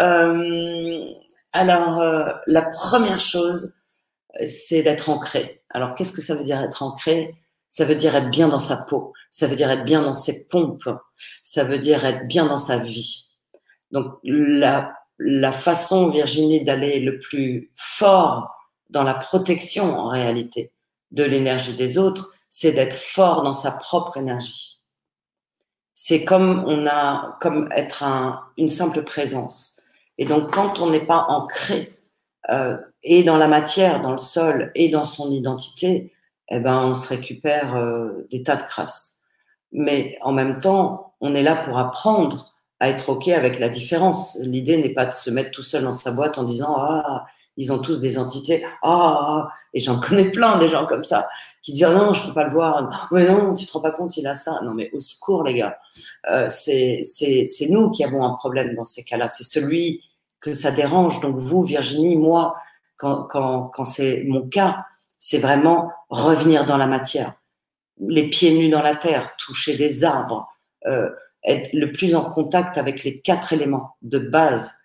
alors, la première chose, c'est d'être ancré. Alors, qu'est-ce que ça veut dire être ancré? Ça veut dire être bien dans sa peau. Ça veut dire être bien dans ses pompes. Ça veut dire être bien dans sa vie. Donc la, la façon, Virginie, d'aller le plus fort dans la protection en réalité de l'énergie des autres, c'est d'être fort dans sa propre énergie. C'est comme on a, comme être un, une simple présence. Et donc quand on n'est pas ancré euh, et dans la matière, dans le sol et dans son identité, eh ben on se récupère euh, des tas de crasses. Mais en même temps, on est là pour apprendre à être OK avec la différence. L'idée n'est pas de se mettre tout seul dans sa boîte en disant Ah, ils ont tous des entités. Ah, et j'en connais plein des gens comme ça qui disent Non, je peux pas le voir. Mais non, tu te rends pas compte, il a ça. Non, mais au secours, les gars. Euh, c'est nous qui avons un problème dans ces cas-là. C'est celui que ça dérange. Donc, vous, Virginie, moi, quand, quand, quand c'est mon cas, c'est vraiment revenir dans la matière. Les pieds nus dans la terre, toucher des arbres. Euh, être le plus en contact avec les quatre éléments de base,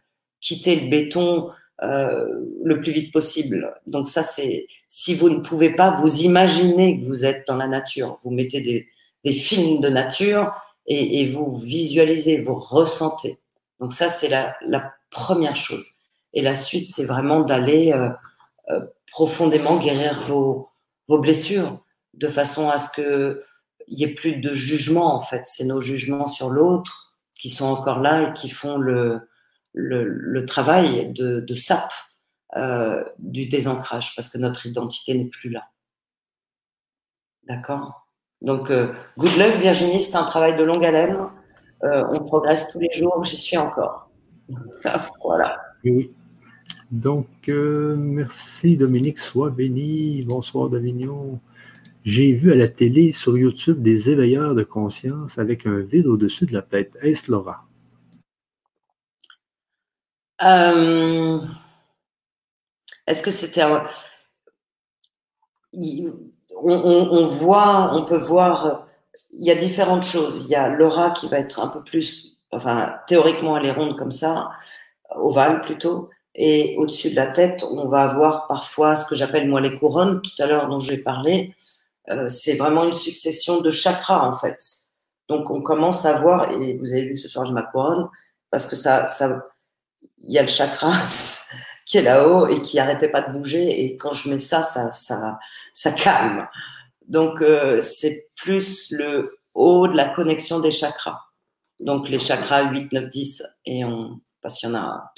quitter le béton euh, le plus vite possible. Donc ça, c'est si vous ne pouvez pas, vous imaginez que vous êtes dans la nature, vous mettez des, des films de nature et, et, vous visualisez, vous ressentez. Donc ça, c'est la, la, première chose. Et la suite, c'est vraiment d'aller euh, euh, profondément guérir vos, vos blessures de façon à ce que il n'y ait plus de jugement en fait. C'est nos jugements sur l'autre qui sont encore là et qui font le, le, travail de, de sape euh, du désancrage parce que notre identité n'est plus là. D'accord? Donc, euh, good luck Virginie, c'est un travail de longue haleine. Euh, on progresse tous les jours, j'y suis encore. voilà. Oui. Donc, merci Dominique, sois béni. Bonsoir Davignon. J'ai vu à la télé sur YouTube des éveilleurs de conscience avec un vide au-dessus de la tête. Est-ce Laura? Euh, est-ce que c'était on, voit, on peut voir, il y a différentes choses. Il y a Laura qui va être un peu plus, enfin, théoriquement, elle est ronde comme ça, ovale plutôt. Et au-dessus de la tête, on va avoir parfois ce que j'appelle moi les couronnes, tout à l'heure dont j'ai parlé. Euh, c'est vraiment une succession de chakras en fait. Donc on commence à voir, et vous avez vu ce soir je ma couronne, parce que ça, ça, il y a le chakra qui est là-haut et qui arrêtait pas de bouger, et quand je mets ça, ça, ça, ça calme. Donc euh, c'est plus le haut de la connexion des chakras. Donc les chakras 8, 9, 10, et on, parce qu'il y en a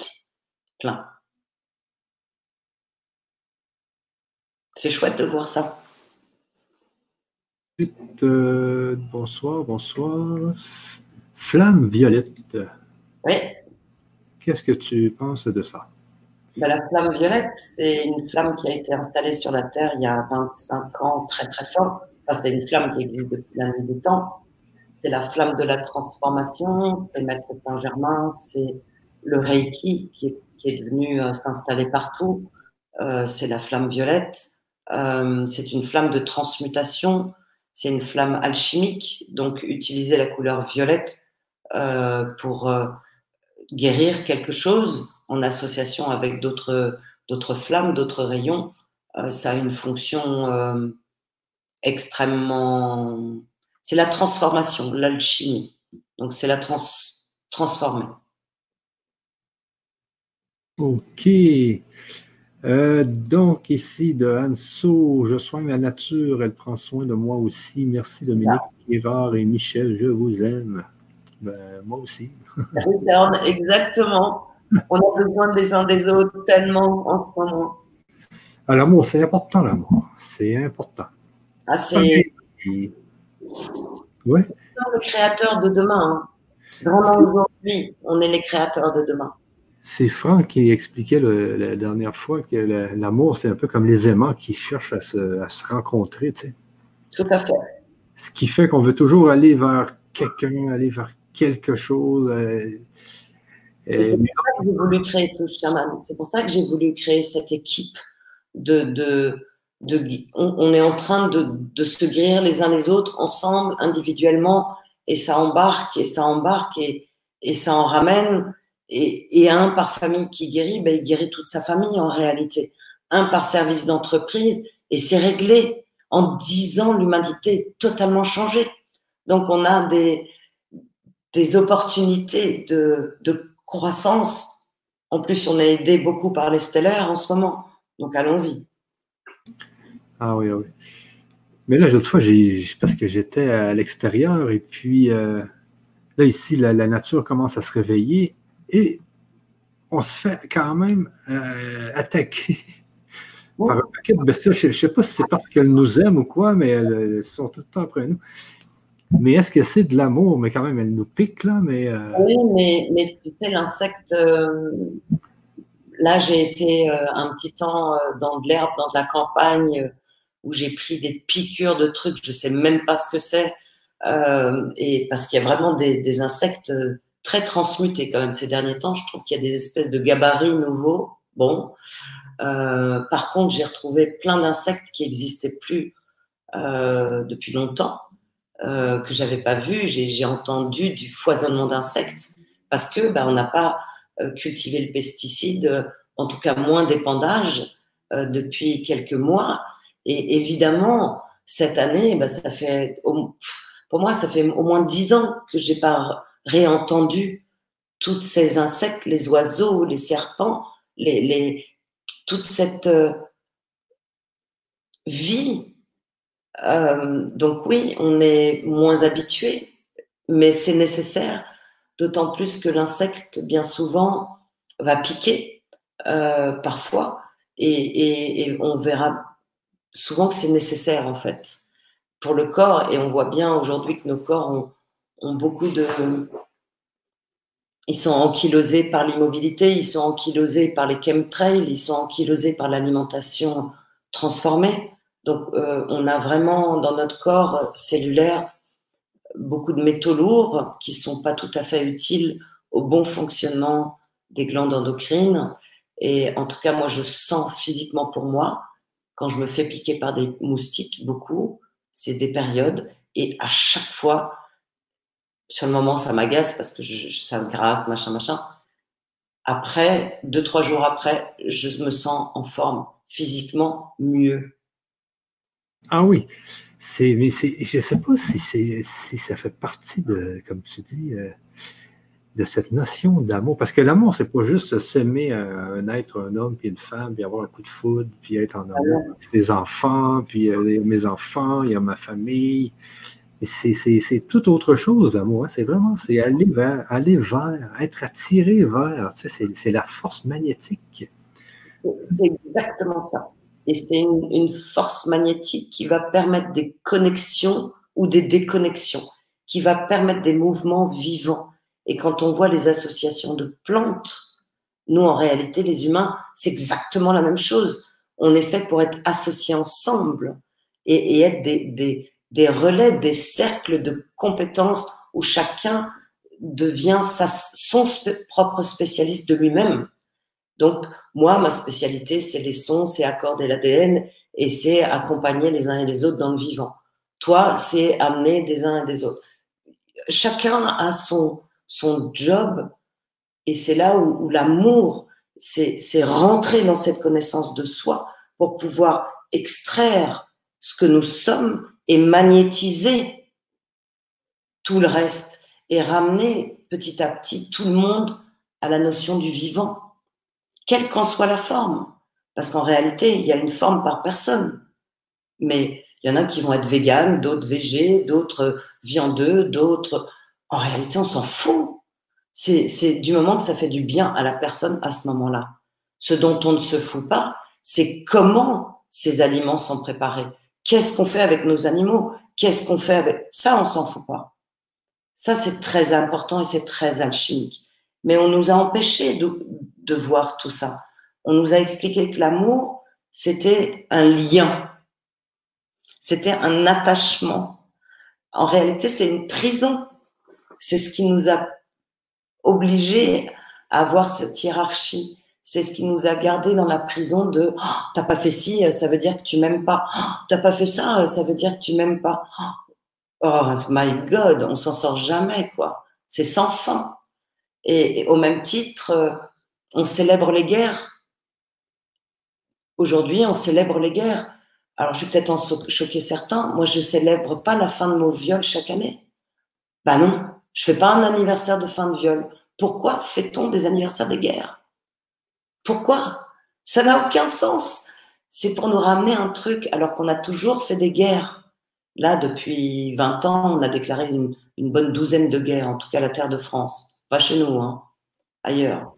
plein. C'est chouette de voir ça. Euh, bonsoir, bonsoir. Flamme violette. Oui. Qu'est-ce que tu penses de ça? Ben, la flamme violette, c'est une flamme qui a été installée sur la Terre il y a 25 ans, très très fort. c'est une flamme qui existe depuis la nuit des temps. C'est la flamme de la transformation, c'est Maître Saint-Germain, c'est le Reiki qui est, qui est venu euh, s'installer partout. Euh, c'est la flamme violette. C'est une flamme de transmutation c'est une flamme alchimique, donc utiliser la couleur violette euh, pour euh, guérir quelque chose en association avec d'autres flammes, d'autres rayons. ça a une fonction extrêmement. C'est la transformation, l'alchimie. Donc, c'est la trans transformer. OK. Euh, donc, ici, de Anso, je soigne la nature, elle prend soin de moi aussi. Merci Dominique, Gérard et Michel, je vous aime. Ben, moi aussi. Exactement. On a besoin des uns des autres tellement en ce moment. Ah, l'amour, c'est important, l'amour. C'est important. Ah, c'est. Ouais. le créateur de demain. Hein. Vraiment, aujourd'hui, on est les créateurs de demain. C'est Franck qui expliquait la dernière fois que l'amour, c'est un peu comme les aimants qui cherchent à se, rencontrer. Tu sais. Tout à fait. Ce qui fait qu'on veut toujours aller vers quelqu'un, aller vers quelque chose. Euh, c'est pour ça que j'ai voulu créer tout. C'est pour ça que j'ai voulu créer cette équipe de. de, de on, est en train de, de se guérir les uns les autres ensemble, individuellement, et ça embarque, et ça embarque, et, et ça en ramène. Et, un par famille qui guérit, ben, il guérit toute sa famille en réalité. Un par service d'entreprise, et c'est réglé. En dix ans, l'humanité est totalement changée. Donc on a des, des opportunités de, de croissance. En plus, on est aidé beaucoup par les stellaires en ce moment. Donc allons-y. Ah oui, ah oui. Mais là, l'autre fois, parce que j'étais à l'extérieur et puis euh, là, ici, la, nature commence à se réveiller et on se fait quand même euh, attaquer par un paquet de bestioles. Je ne sais pas si c'est parce qu'elles nous aiment ou quoi, mais elles, sont tout le temps après nous. Mais est-ce que c'est de l'amour? Mais quand même, elles nous piquent, là. Mais, euh, Oui, mais, mais, tu sais, l'insecte. là, j'ai été un petit temps dans de l'herbe, dans de la campagne où j'ai pris des piqûres de trucs, je sais même pas ce que c'est, euh, et parce qu'il y a vraiment des, insectes euh, très transmutés quand même ces derniers temps. Je trouve qu'il y a des espèces de gabarits nouveaux. Bon, euh, par contre, j'ai retrouvé plein d'insectes qui n'existaient plus depuis longtemps, que j'avais pas vu. J'ai entendu du foisonnement d'insectes parce que bah, on n'a pas cultivé le pesticide, en tout cas moins d'épandage depuis quelques mois. Et évidemment, cette année, bah, ça fait, pour moi, ça fait au moins dix ans que j'ai pas réentendu tous ces insectes, les oiseaux, les serpents, les, toute cette euh, vie. Euh, donc oui, on est moins habitué, mais c'est nécessaire, d'autant plus que l'insecte, bien souvent, va piquer euh, parfois, et on verra souvent que c'est nécessaire en fait pour le corps et on voit bien aujourd'hui que nos corps ont, beaucoup de ils sont ankylosés par l'immobilité, ils sont ankylosés par les chemtrails, ils sont ankylosés par l'alimentation transformée. Donc euh, on a vraiment dans notre corps cellulaire beaucoup de métaux lourds qui sont pas tout à fait utiles au bon fonctionnement des glandes endocrines. Et en tout cas, moi, je sens physiquement pour moi quand je me fais piquer par des moustiques, beaucoup, c'est des périodes. Et à chaque fois, sur le moment, ça m'agace parce que ça me gratte, machin, machin. Après, deux, trois jours après, je me sens en forme physiquement mieux. Ah oui, c'est, mais c'est, je ne sais pas si, si ça fait partie de, comme tu dis, euh, de cette notion d'amour. Parce que l'amour, c'est pas juste s'aimer un être, un homme, puis une femme, puis avoir un coup de foudre, puis être en amour avec ses enfants, puis euh, il y a mes enfants, il y a ma famille. C'est tout autre chose, l'amour. Hein. C'est vraiment, c'est aller vers, aller vers, être attiré vers. Tu sais, c'est la force magnétique. C'est exactement ça. Et c'est une, force magnétique qui va permettre des connexions ou des déconnexions, qui va permettre des mouvements vivants et quand on voit les associations de plantes, nous, en réalité, les humains, c'est exactement la même chose. On est fait pour être associés ensemble et, être des, relais, des cercles de compétences où chacun devient sa, son propre spécialiste de lui-même. Donc, moi, ma spécialité, c'est les sons, c'est accorder l'ADN et c'est accompagner les uns et les autres dans le vivant. Toi, c'est amener des uns et des autres. Chacun a son, son job. Et c'est là où, l'amour, c'est rentrer dans cette connaissance de soi pour pouvoir extraire ce que nous sommes et magnétiser tout le reste et ramener petit à petit tout le monde à la notion du vivant, quelle qu'en soit la forme. Parce qu'en réalité, il y a une forme par personne. Mais il y en a qui vont être véganes, d'autres végés, d'autres viandeux, d'autres. En réalité, on s'en fout. C'est du moment que ça fait du bien à la personne à ce moment-là. Ce dont on ne se fout pas, c'est comment ces aliments sont préparés. Qu'est-ce qu'on fait avec nos animaux? Qu'est-ce qu'on fait avec ça On s'en fout pas. Ça, c'est très important et c'est très alchimique. Mais on nous a empêchés de, de voir tout ça. On nous a expliqué que l'amour, c'était un lien, c'était un attachement. En réalité, c'est une prison. C'est ce qui nous a obligés à avoir cette hiérarchie. C'est ce qui nous a gardés dans la prison de oh, t'as pas fait ci, ça veut dire que tu m'aimes pas. Oh, t'as pas fait ça, ça veut dire que tu m'aimes pas. Oh my God, on s'en sort jamais quoi. C'est sans fin. Et, au même titre, euh, on célèbre les guerres. Aujourd'hui, on célèbre les guerres. Alors, je vais peut-être en choquer certains. Moi, je célèbre pas la fin de mon viol chaque année. Bah non, je fais pas un anniversaire de fin de viol. Pourquoi fait-on des anniversaires de guerre Pourquoi? Ça n'a aucun sens. C'est pour nous ramener un truc alors qu'on a toujours fait des guerres. Là, depuis 20 ans, on a déclaré une, bonne douzaine de guerres, en tout cas la terre de France. Pas chez nous, hein, ailleurs.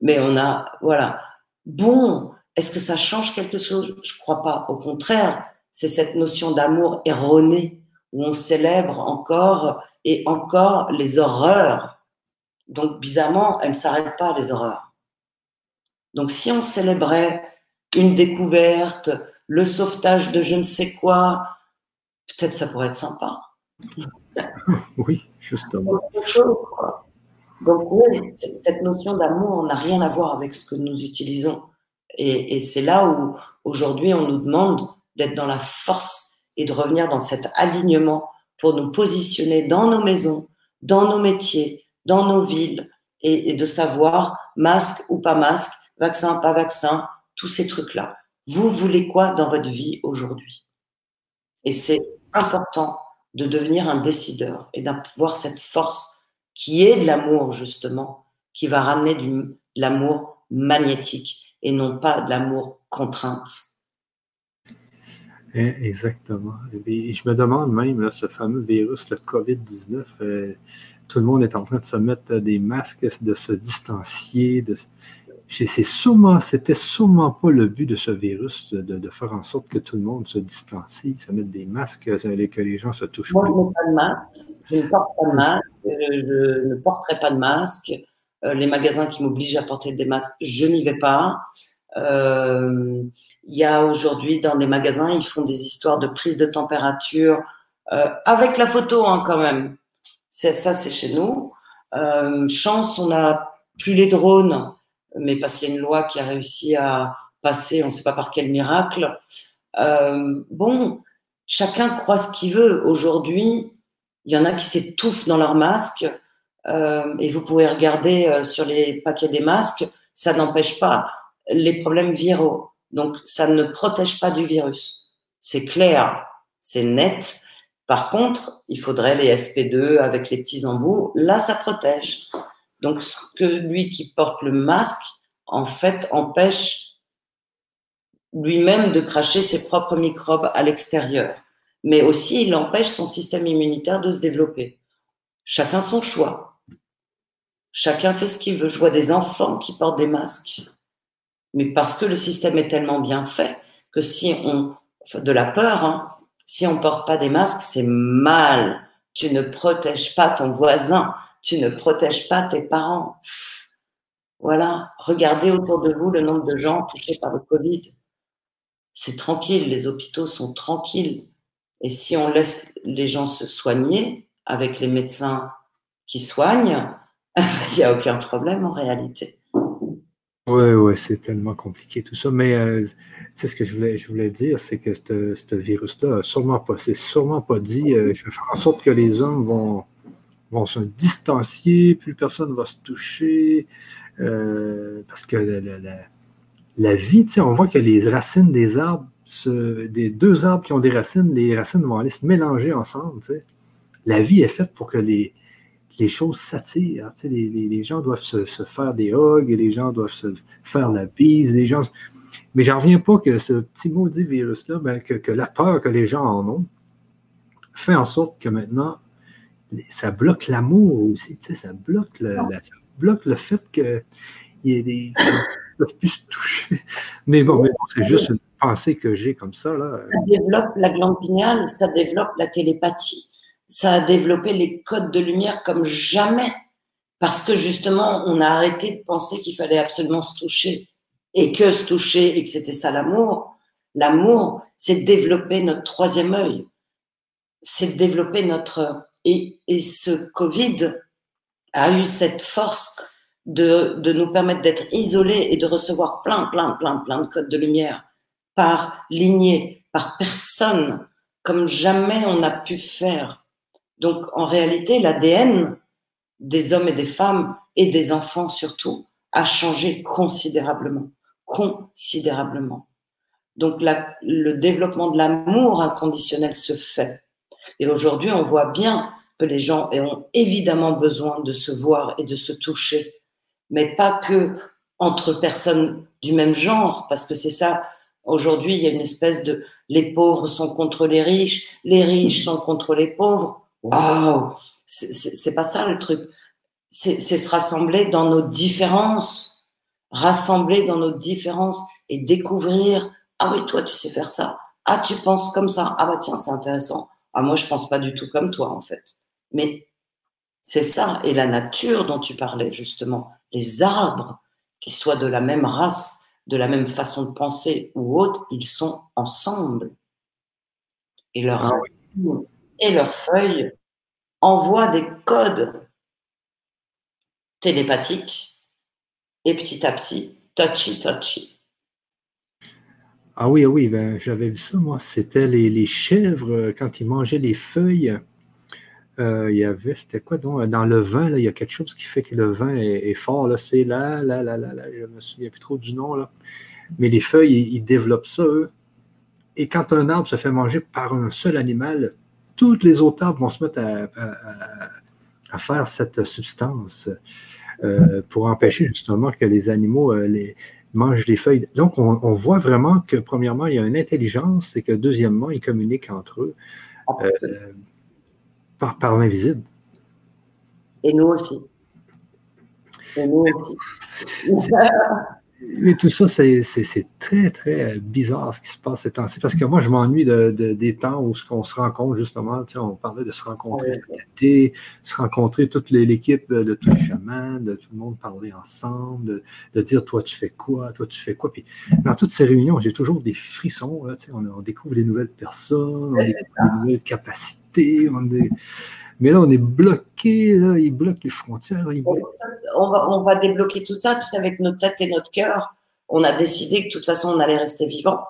Mais on a, voilà. Bon, est-ce que ça change quelque chose? Je crois pas. Au contraire, c'est cette notion d'amour erronée où on célèbre encore et encore les horreurs. Donc, bizarrement, elles ne s'arrêtent pas, les horreurs. Donc, si on célébrait une découverte, le sauvetage de je ne sais quoi, peut-être ça pourrait être sympa. Oui, justement. Donc oui, cette notion d'amour n'a rien à voir avec ce que nous utilisons. Et, c'est là où aujourd'hui on nous demande d'être dans la force et de revenir dans cet alignement pour nous positionner dans nos maisons, dans nos métiers, dans nos villes et, de savoir masque ou pas masque, vaccin, pas vaccin, tous ces trucs-là. Vous voulez quoi dans votre vie aujourd'hui? Et c'est important de devenir un décideur et d'avoir cette force qui est de l'amour justement, qui va ramener de l'amour magnétique et non pas de l'amour contrainte. Eh, exactement. Et je me demande même, ce fameux virus, le COVID-19, euh, tout le monde est en train de se mettre des masques, de se distancier. De... C'est sûrement, c'était sûrement pas le but de ce virus de, faire en sorte que tout le monde se distancie, se mette des masques, que les gens se touchent Moi, pas. pas de masque. Je ne porte pas de masque. Je ne porterai pas de masque. Euh, les magasins qui m'obligent à porter des masques, je n'y vais pas. Euh, il y a aujourd'hui dans les magasins, ils font des histoires de prise de température euh, avec la photo hein, quand même. C'est ça, c'est chez nous. chance, on n'a plus les drones, mais parce qu'il y a une loi qui a réussi à passer, on ne sait pas par quel miracle. bon, chacun croit ce qu'il veut. Aujourd'hui, il y en a qui s'étouffent dans leur masque. Euh, et vous pouvez regarder euh, sur les paquets des masques, ça n'empêche pas les problèmes viraux. Donc, ça ne protège pas du virus. C'est clair, c'est net. Par contre, il faudrait les SP2 avec les petits embouts. Là, ça protège. Donc, ce que lui qui porte le masque, en fait, empêche lui-même de cracher ses propres microbes à l'extérieur mais aussi il empêche son système immunitaire de se développer. Chacun son choix. Chacun fait ce qu'il veut. Je vois des enfants qui portent des masques, mais parce que le système est tellement bien fait que si on de la peur, hein, si on porte pas des masques, c'est mal. Tu ne protèges pas ton voisin, tu ne protèges pas tes parents. Voilà, regardez autour de vous le nombre de gens touchés par le Covid. C'est tranquille, les hôpitaux sont tranquilles. Et si on laisse les gens se soigner avec les médecins qui soignent, il n'y a aucun problème en réalité. Oui, oui, c'est tellement compliqué tout ça. Mais euh, c'est ce que je voulais, dire, c'est que ce virus-là sûrement pas, c'est sûrement pas dit. Euh, je vais faire en sorte que les hommes vont, vont se distancier, plus personne ne va se toucher, euh, parce que la vie, on voit que les racines des arbres, des deux arbres qui ont des racines, les racines vont aller se mélanger ensemble. La vie est faite pour que les, les choses s'attirent. Les, les, gens doivent se, faire des hugs, les gens doivent se faire la bise, les gens. Mais j'en reviens pas que ce petit maudit virus-là, ben, que, la peur que les gens en ont, fait en sorte que maintenant, ça bloque l'amour aussi. Ça bloque le, ça bloque le fait qu'il y ait des. ne peuvent plus se toucher. Mais bon, c'est juste une pensée que j'ai comme ça. Là. Ça développe la glande pinéale, ça développe la télépathie ça a développé les codes de lumière comme jamais, parce que justement, on a arrêté de penser qu'il fallait absolument se toucher, et que se toucher, et que c'était ça l'amour. L'amour, c'est développer notre troisième œil, c'est développer notre... Et, et ce Covid a eu cette force de, de nous permettre d'être isolés et de recevoir plein, plein, plein, plein de codes de lumière par lignée, par personne, comme jamais on a pu faire donc en réalité, l'ADN des hommes et des femmes et des enfants surtout a changé considérablement, considérablement. Donc le développement de l'amour inconditionnel se fait. Et aujourd'hui, on voit bien que les gens ont évidemment besoin de se voir et de se toucher, mais pas que entre personnes du même genre, parce que c'est ça. Aujourd'hui, il y a une espèce de les pauvres sont contre les riches, les riches sont contre les pauvres. Waouh C'est pas ça le truc. C'est se rassembler dans nos différences, rassembler dans nos différences et découvrir. Ah oui, toi, tu sais faire ça. Ah, tu penses comme ça. Ah bah tiens, c'est intéressant. Ah moi, je pense pas du tout comme toi en fait. Mais c'est ça. Et la nature dont tu parlais justement, les arbres, qui soient de la même race, de la même façon de penser ou autre, ils sont ensemble. Et leur ah et leurs feuilles envoient des codes télépathiques et petit à petit, touchy, touchy. Ah oui, ah oui, ben, j'avais vu ça, moi. C'était les, chèvres, euh, quand ils mangeaient les feuilles, euh, il y avait, c'était quoi donc? Dans le vin, il y a quelque chose qui fait que le vin est, fort. Là, c'est là, là, là, là, là, je me souviens plus trop du nom. Là. Mais les feuilles, ils, développent ça, eux. Et quand un arbre se fait manger par un seul animal, toutes les autres arbres vont se mettre à, faire cette substance euh, pour empêcher justement que les animaux euh, mangent les feuilles. Donc, on, voit vraiment que, premièrement, il y a une intelligence et que, deuxièmement, ils communiquent entre eux euh, par, par l'invisible. Et nous aussi. Et nous aussi. Mais tout ça, c'est très, très bizarre ce qui se passe ces temps-ci. Parce que moi, je m'ennuie de, des temps où on se rencontre, justement. On parlait de se rencontrer cet été, se rencontrer toute l'équipe de tout le chemin, de tout le monde parler ensemble, de, dire toi, tu fais quoi, toi, tu fais quoi? Puis dans toutes ces réunions, j'ai toujours des frissons. Là, on, on, découvre des nouvelles personnes, on découvre des nouvelles capacités. On mais là, on est bloqué, là, ils bloquent les frontières. On, va, on va débloquer tout ça, tout avec notre tête et notre cœur. On a décidé que de toute façon, on allait rester vivant,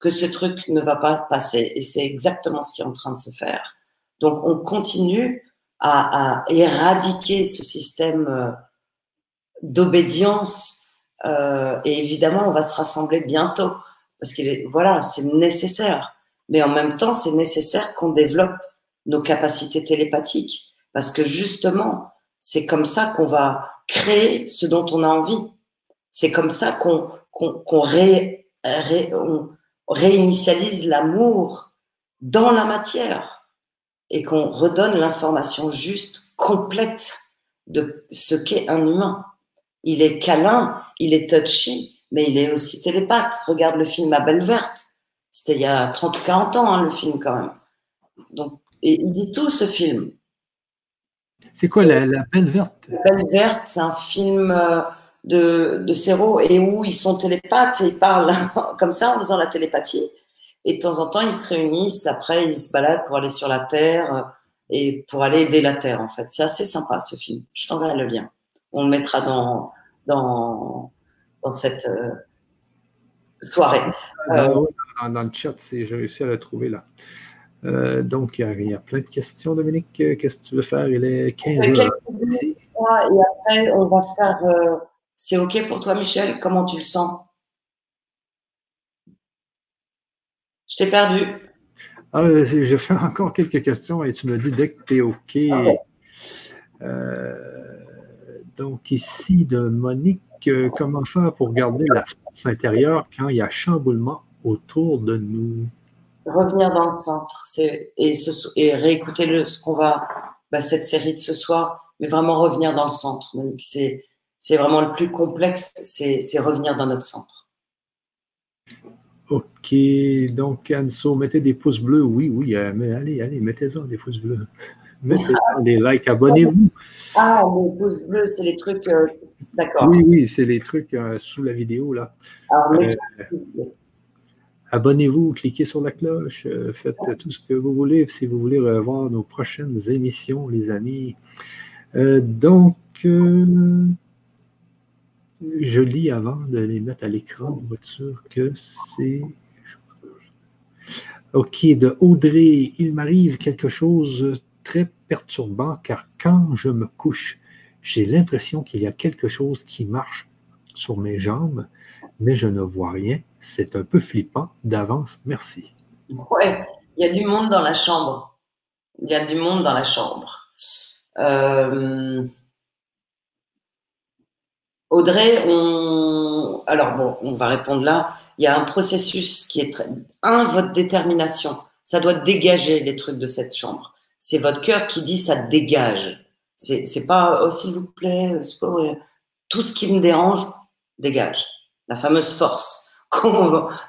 que ce truc ne va pas passer. Et c'est exactement ce qui est en train de se faire. Donc, on continue à, éradiquer ce système euh, d'obédience. Euh, et évidemment, on va se rassembler bientôt. Parce que voilà, c'est nécessaire. Mais en même temps, c'est nécessaire qu'on développe nos capacités télépathiques. Parce que justement, c'est comme ça qu'on va créer ce dont on a envie. C'est comme ça qu'on réinitialise l'amour dans la matière et qu'on redonne l'information juste, complète de ce qu'est un humain. Il est câlin, il est touchy, mais il est aussi télépathe. Regarde le film à Belle Verte. C'était il y a 30 ou 40 ans, hein, le film quand même. Donc, et il dit tout ce film. C'est quoi la, Belle Verte? La Belle Verte, c'est un film euh, de, de et où ils sont télépathes et ils parlent comme ça en faisant la télépathie. Et de temps en temps, ils se réunissent, après ils se baladent pour aller sur la Terre euh, et pour aller aider la Terre en fait. C'est assez sympa ce film. Je t'enverrai le lien. On le mettra dans, dans, dans cette euh, soirée. dans, dans, le chat, j'ai réussi à le trouver là. Euh, donc, il y, a, plein de questions, Dominique. Qu'est-ce que tu veux faire? Il est 15 heures. Et après, on va faire. Euh, c'est OK pour toi, Michel? Comment tu le sens? Je t'ai perdu. Ah, je fais encore quelques questions et tu me dis dès que tu es OK. Ah euh, donc, ici, de Monique, euh, comment faire pour garder la force intérieure quand il y a chamboulement autour de nous? Revenir dans le centre et, et, réécouter le, ce qu'on va, bah, cette série de ce soir, mais vraiment revenir dans le centre, Monique. C'est vraiment le plus complexe, c'est revenir dans notre centre. OK. Donc, Anso, mettez des pouces bleus. Oui, oui. Euh, mais allez, allez, mettez-en des pouces bleus. Mettez des likes, abonnez-vous. Ah, les pouces bleus, c'est les trucs. Euh, d'accord. Oui, oui, c'est les trucs euh, sous la vidéo, là. Abonnez-vous, cliquez sur la cloche, faites tout ce que vous voulez si vous voulez revoir nos prochaines émissions, les amis. donc, je lis avant de les mettre à l'écran pour être sûr que c'est. OK, de Audrey, il m'arrive quelque chose de très perturbant car quand je me couche, j'ai l'impression qu'il y a quelque chose qui marche sur mes jambes, mais je ne vois rien. C'est un peu flippant. D'avance, merci. Ouais, il y a du monde dans la chambre. Il y a du monde dans la chambre. Euh, Audrey, on... alors bon, on va répondre là. Il y a un processus qui est très... Un, votre détermination. Ça doit dégager les trucs de cette chambre. C'est votre cœur qui dit ça dégage. C'est, c'est pas, oh, s'il vous plaît, tout ce qui me dérange, dégage. La fameuse force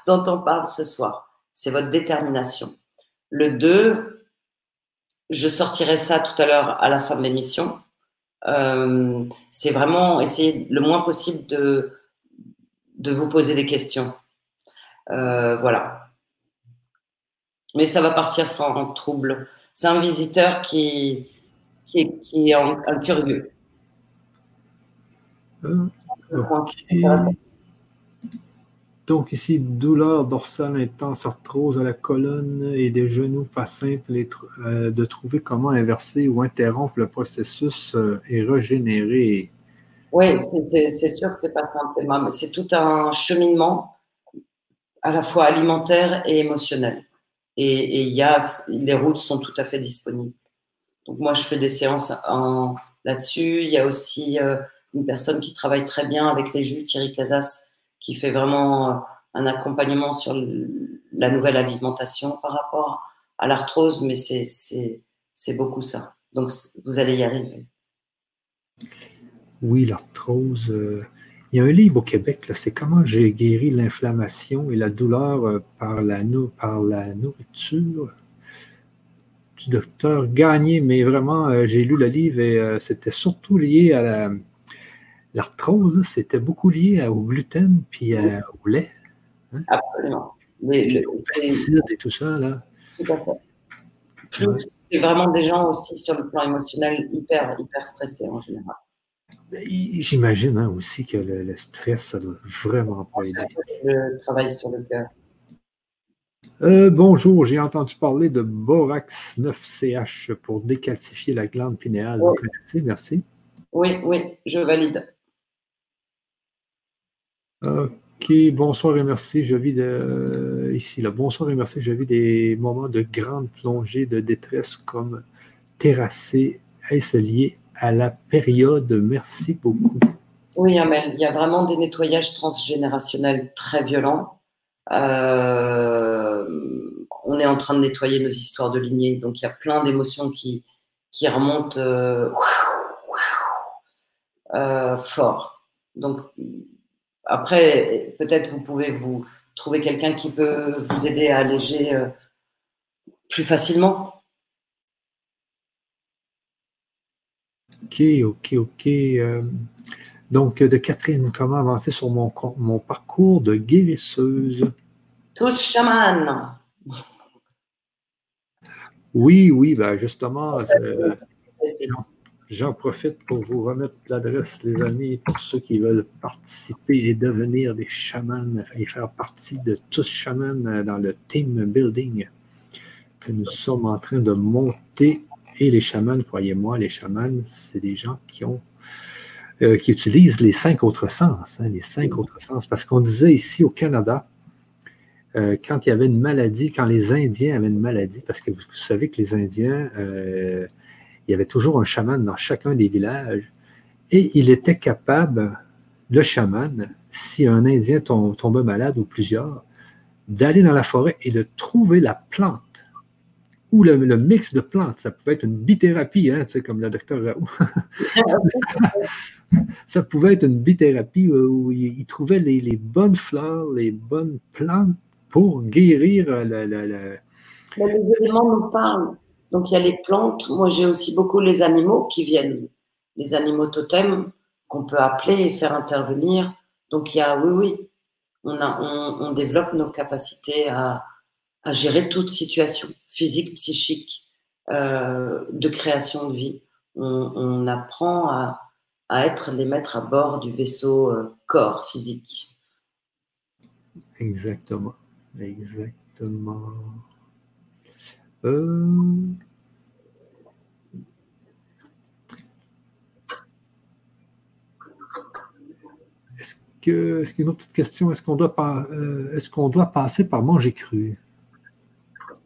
dont on parle ce soir. C'est votre détermination. Le 2, je sortirai ça tout à l'heure à la fin de l'émission. Euh, c'est vraiment essayer le moins possible de, de vous poser des questions. Euh, voilà. Mais ça va partir sans trouble. C'est un visiteur qui, qui, est, qui est un, curieux. Euh, donc ici, douleur dorsale intense, arthrose à la colonne et des genoux, pas simple euh, de trouver comment inverser ou interrompre le processus euh, et régénérer. Oui, c'est sûr que c'est pas simple, c'est tout un cheminement à la fois alimentaire et émotionnel. Et, y a, les routes sont tout à fait disponibles. Donc moi, je fais des séances là-dessus. Il y a aussi euh, une personne qui travaille très bien avec les jus, Thierry Casas, qui fait vraiment euh, un accompagnement sur la nouvelle alimentation par rapport à l'arthrose, mais c'est beaucoup ça. Donc, vous allez y arriver. Oui, l'arthrose. Euh, il y a un livre au Québec, c'est Comment j'ai guéri l'inflammation et la douleur euh, par la, par la nourriture du docteur Gagné, mais vraiment, j'ai lu le livre et c'était surtout lié à la, l'arthrose, c'était beaucoup lié au gluten puis au lait. Hein? Absolument. Les, pesticides et tout ça, là. Tout à fait. c'est vraiment des gens aussi sur le plan émotionnel hyper, hyper stressés en général. Ben, j'imagine hein, aussi que le, stress, ça doit vraiment pas aider. Le travail sur le cœur. Euh, bonjour, j'ai entendu parler de Borax 9CH pour décalcifier la glande pinéale. Vous connaissez, merci. Oui, oui, je valide. Ok, bonsoir et merci. Je vis de, ici. Bonsoir et merci. Je vis des moments de grande plongée de détresse comme terrassé. Est-ce lié à la période? Merci beaucoup. Oui, Amel, il y a vraiment des nettoyages transgénérationnels très violents. Euh, on est en train de nettoyer nos histoires de lignée, donc il y a plein d'émotions qui, qui remontent euh, euh, fort. Donc, après, peut-être vous pouvez vous trouver quelqu'un qui peut vous aider à alléger euh, plus facilement. Ok, ok, ok. Euh, donc, de Catherine, comment avancer sur mon, mon parcours de guérisseuse? Tous chaman. Oui, oui, ben justement, J'en profite pour vous remettre l'adresse, les amis, pour ceux qui veulent participer et devenir des chamans et faire partie de tous chamans dans le team building que nous sommes en train de monter. Et les chamans, croyez-moi, les chamans, c'est des gens qui ont euh, qui utilisent les cinq autres sens, hein, les cinq autres sens. Parce qu'on disait ici au Canada, euh, quand il y avait une maladie, quand les Indiens avaient une maladie, parce que vous savez que les Indiens, euh, il y avait toujours un chaman dans chacun des villages, et il était capable, le chaman, si un Indien tombait malade ou plusieurs, d'aller dans la forêt et de trouver la plante ou le, mix de plantes. Ça pouvait être une bithérapie, hein, comme le docteur Raoult. ça pouvait être une bithérapie où il, trouvait les, bonnes fleurs, les bonnes plantes pour guérir la, les éléments nous parlent. Donc il y a les plantes. Moi, j'ai aussi beaucoup les animaux qui viennent, les animaux totems qu'on peut appeler et faire intervenir. Donc il y a, oui, oui, on, développe nos capacités à, gérer toute situation physique, psychique, euh, de création de vie. On, apprend à, être les maîtres à bord du vaisseau euh, corps physique. Exactement. Exactement. Euh, est-ce que, est-ce qu'il y a une autre petite question? Est-ce qu'on doit, pas, euh, est-ce qu'on doit passer par manger cru?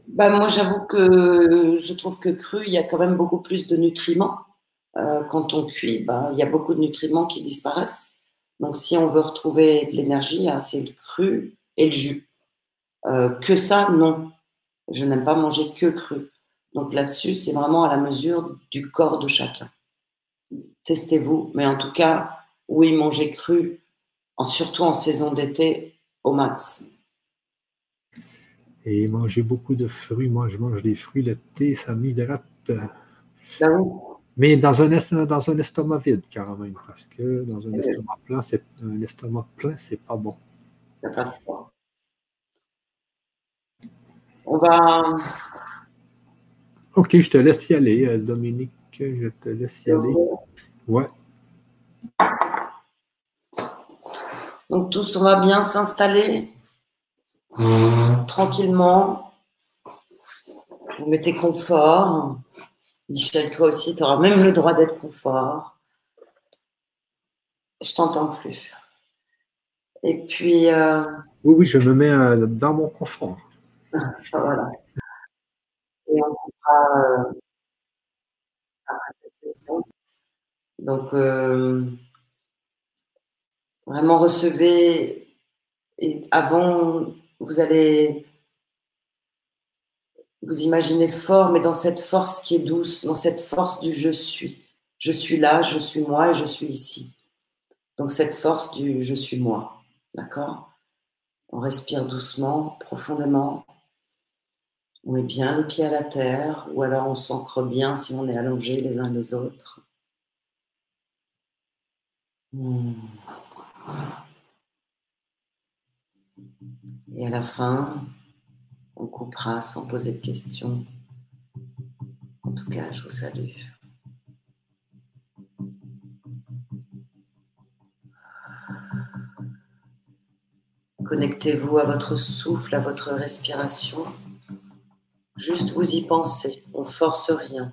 Ben, moi, j'avoue que je trouve que cru, il y a quand même beaucoup plus de nutriments. Euh, quand on cuit, ben, il y a beaucoup de nutriments qui disparaissent. Donc, si on veut retrouver de l'énergie, hein, c'est le cru et le jus. Euh, que ça, non. Je n'aime pas manger que cru. Donc là-dessus, c'est vraiment à la mesure du corps de chacun. Testez-vous. Mais en tout cas, oui, manger cru, en, surtout en saison d'été, au max. Et manger beaucoup de fruits. Moi, je mange des fruits, le thé, ça m'hydrate. Ben Mais dans un, estomac, dans un estomac vide, carrément, parce que dans un estomac plein, c'est un estomac plein, c'est pas bon. Ça passe pas. On va. Ok, je te laisse y aller, euh, Dominique. Je te laisse y aller. Ouais. Donc tous, on va bien s'installer tranquillement. Vous mettez confort. Michel, toi aussi, tu auras même le droit d'être confort. Je t'entends plus. Et puis. Euh, oui, oui, je me mets euh, dans mon confort. Et on comprend euh, après cette session. Donc, euh, vraiment recevez, et avant, vous allez vous imaginer fort, mais dans cette force qui est douce, dans cette force du je suis. Je suis là, je suis moi et je suis ici. Donc cette force du je suis moi. D'accord? On respire doucement, profondément. On met bien les pieds à la terre ou alors on s'ancre bien si on est allongé les uns les autres. Hmm. Et à la fin, on coupera sans poser de questions. En tout cas, je vous salue. Connectez-vous à votre souffle, à votre respiration. Juste vous y pensez, on force rien.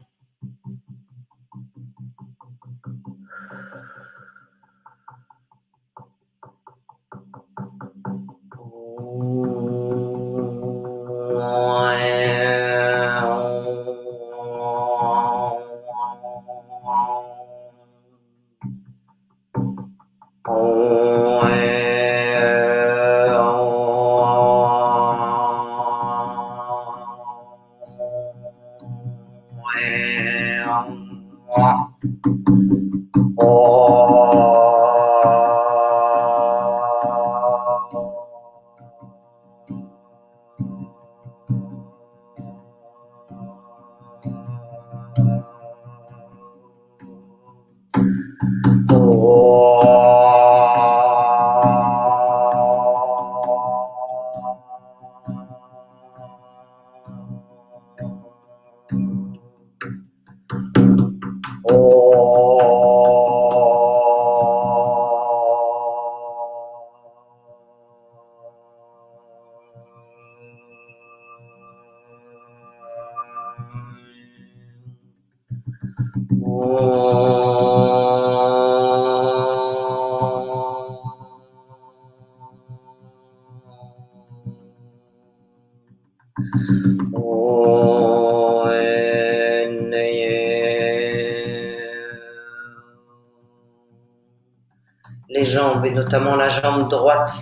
les jambes et notamment la jambe droite,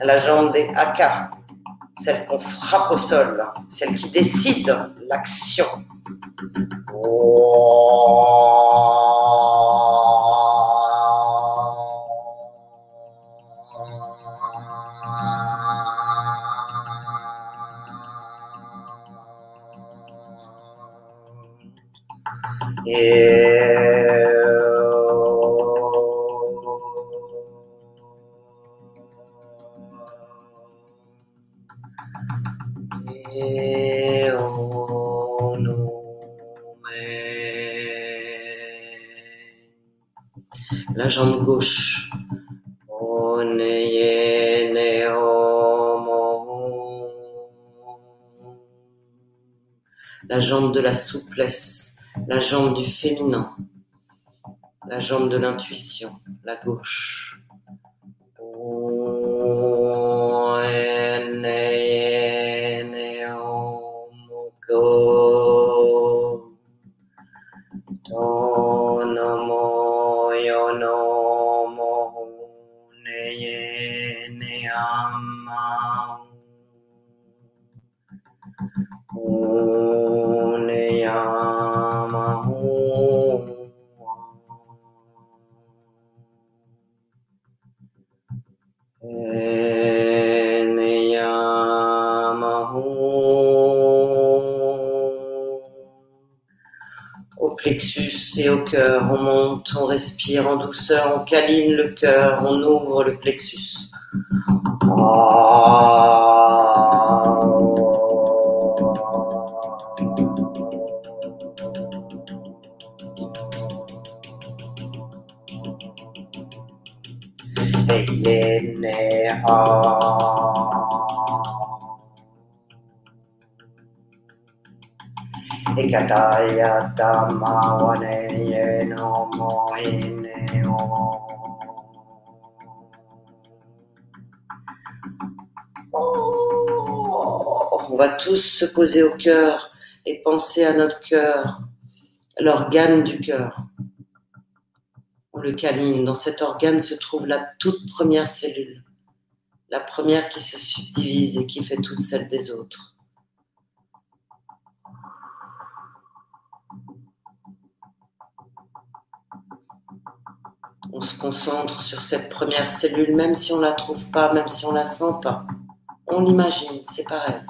la jambe des haka, celle qu'on frappe au sol celle qui décide l'action. Jambe gauche. La jambe de la souplesse, la jambe du féminin, la jambe de l'intuition, la gauche. Respire en douceur, on câline le cœur, on ouvre le plexus. On va tous se poser au cœur et penser à notre cœur, l'organe du cœur. On le câline. Dans cet organe se trouve la toute première cellule, la première qui se subdivise et qui fait toutes celles des autres. On se concentre sur cette première cellule, même si on la trouve pas, même si on la sent pas. On l'imagine, c'est pareil.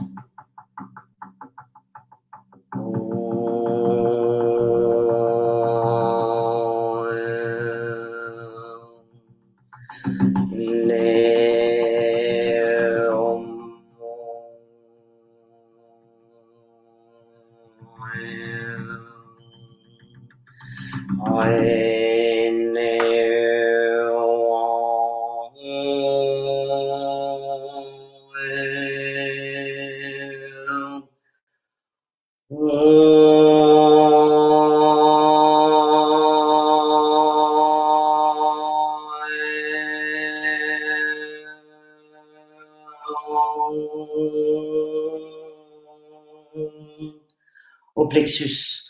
Au plexus.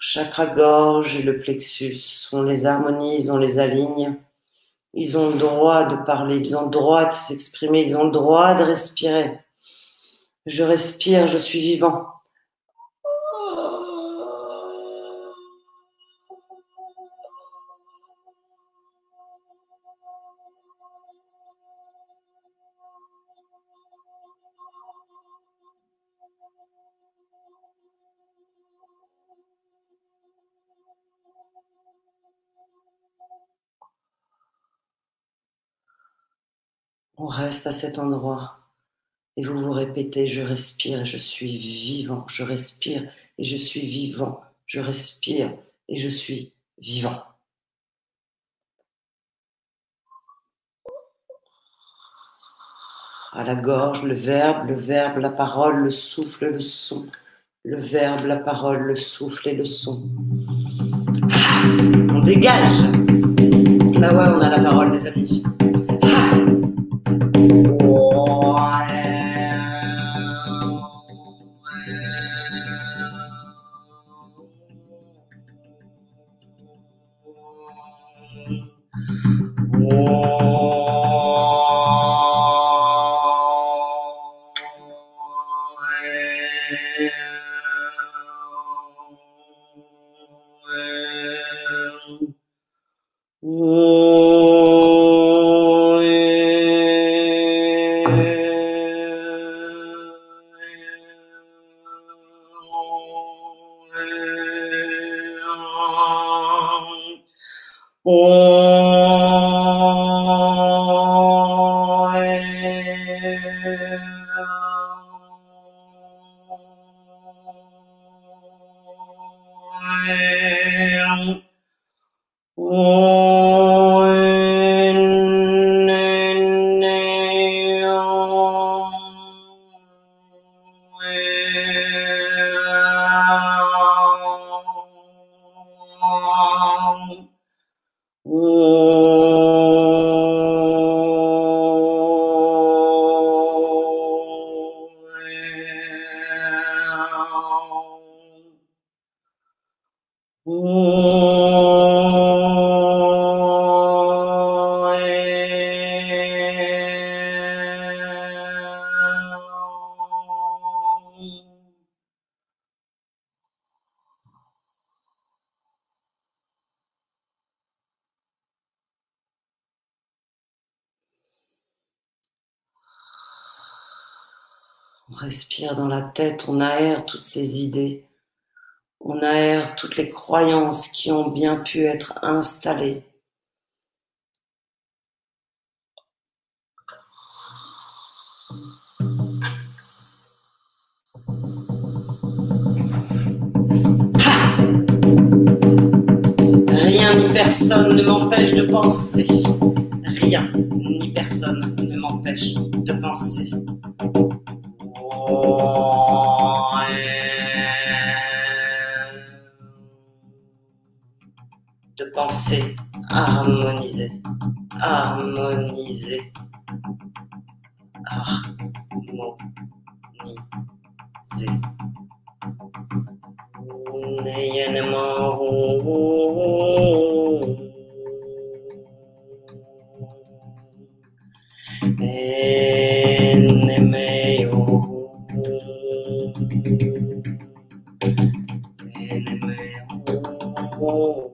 Chakra-gorge et le plexus, on les harmonise, on les aligne. Ils ont le droit de parler, ils ont le droit de s'exprimer, ils ont le droit de respirer. Je respire, je suis vivant. On reste à cet endroit et vous vous répétez, je respire et je suis vivant, je respire et je suis vivant, je respire et je suis vivant. À la gorge, le verbe, le verbe, la parole, le souffle, le son. Le verbe, la parole, le souffle et le son. Ah, on dégage. Là, ouais, on a la parole, les amis. On respire dans la tête, on aère toutes ces idées, on aère toutes les croyances qui ont bien pu être installées. Rien ni personne ne m'empêche de penser. Rien ni personne ne m'empêche de penser. De penser, harmoniser, harmoniser, harmoniser. On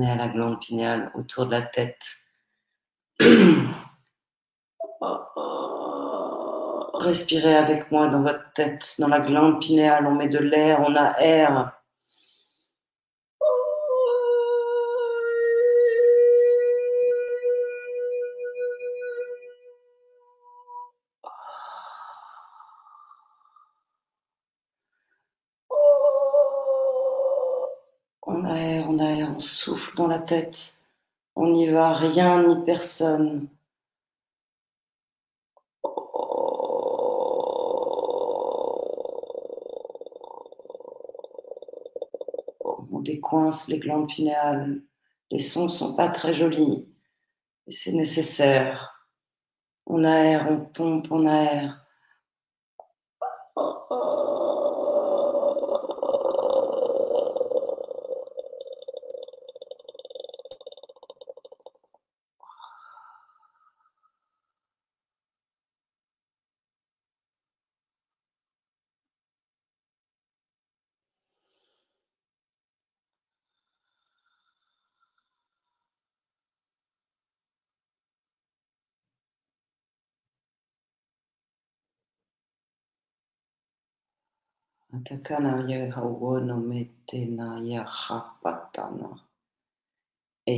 est à la glande pinéale autour de la tête. Respirez avec moi dans votre tête, dans la glande pinéale. On met de l'air, on a air. On aère, on aère, on souffle dans la tête. On n'y va, rien ni personne. On décoince les glandes pinéales. Les sons sont pas très jolis. Et c'est nécessaire. On aère, on pompe, on aère. Takana yehawono metena kana e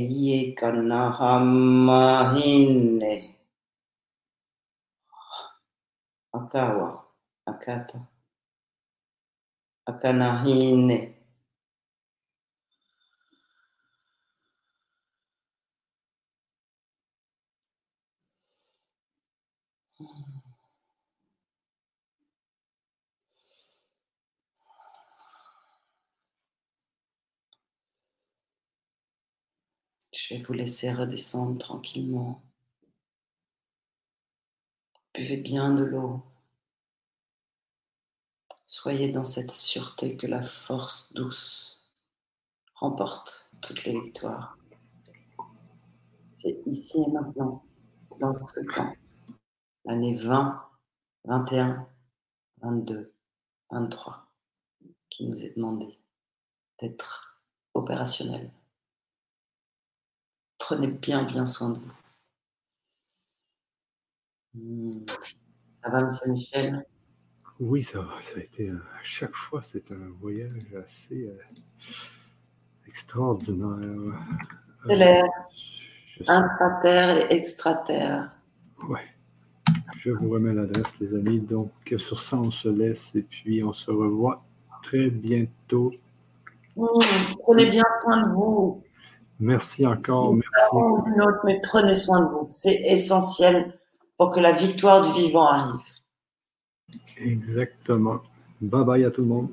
hamma hinne. Akawa, akata. akana hinne. Je vais vous laisser redescendre tranquillement. Buvez bien de l'eau. Soyez dans cette sûreté que la force douce remporte toutes les victoires. C'est ici et maintenant, dans ce temps, l'année 20, 21, 22, 23, qui nous est demandé d'être opérationnel. Prenez bien, bien soin de vous. Hmm. Ça va, monsieur Michel? Oui, ça va. Ça a été, euh, à chaque fois, c'est un voyage assez euh, extraordinaire. C'est l'air. Intraterre et extraterre. Oui. Je vous remets l'adresse, les amis. Donc, sur ça, on se laisse et puis on se revoit très bientôt. Hmm, prenez bien soin de vous. Merci encore. Merci. mais prenez soin de vous. C'est essentiel pour que la victoire du vivant arrive. Exactement. Bye bye à tout le monde.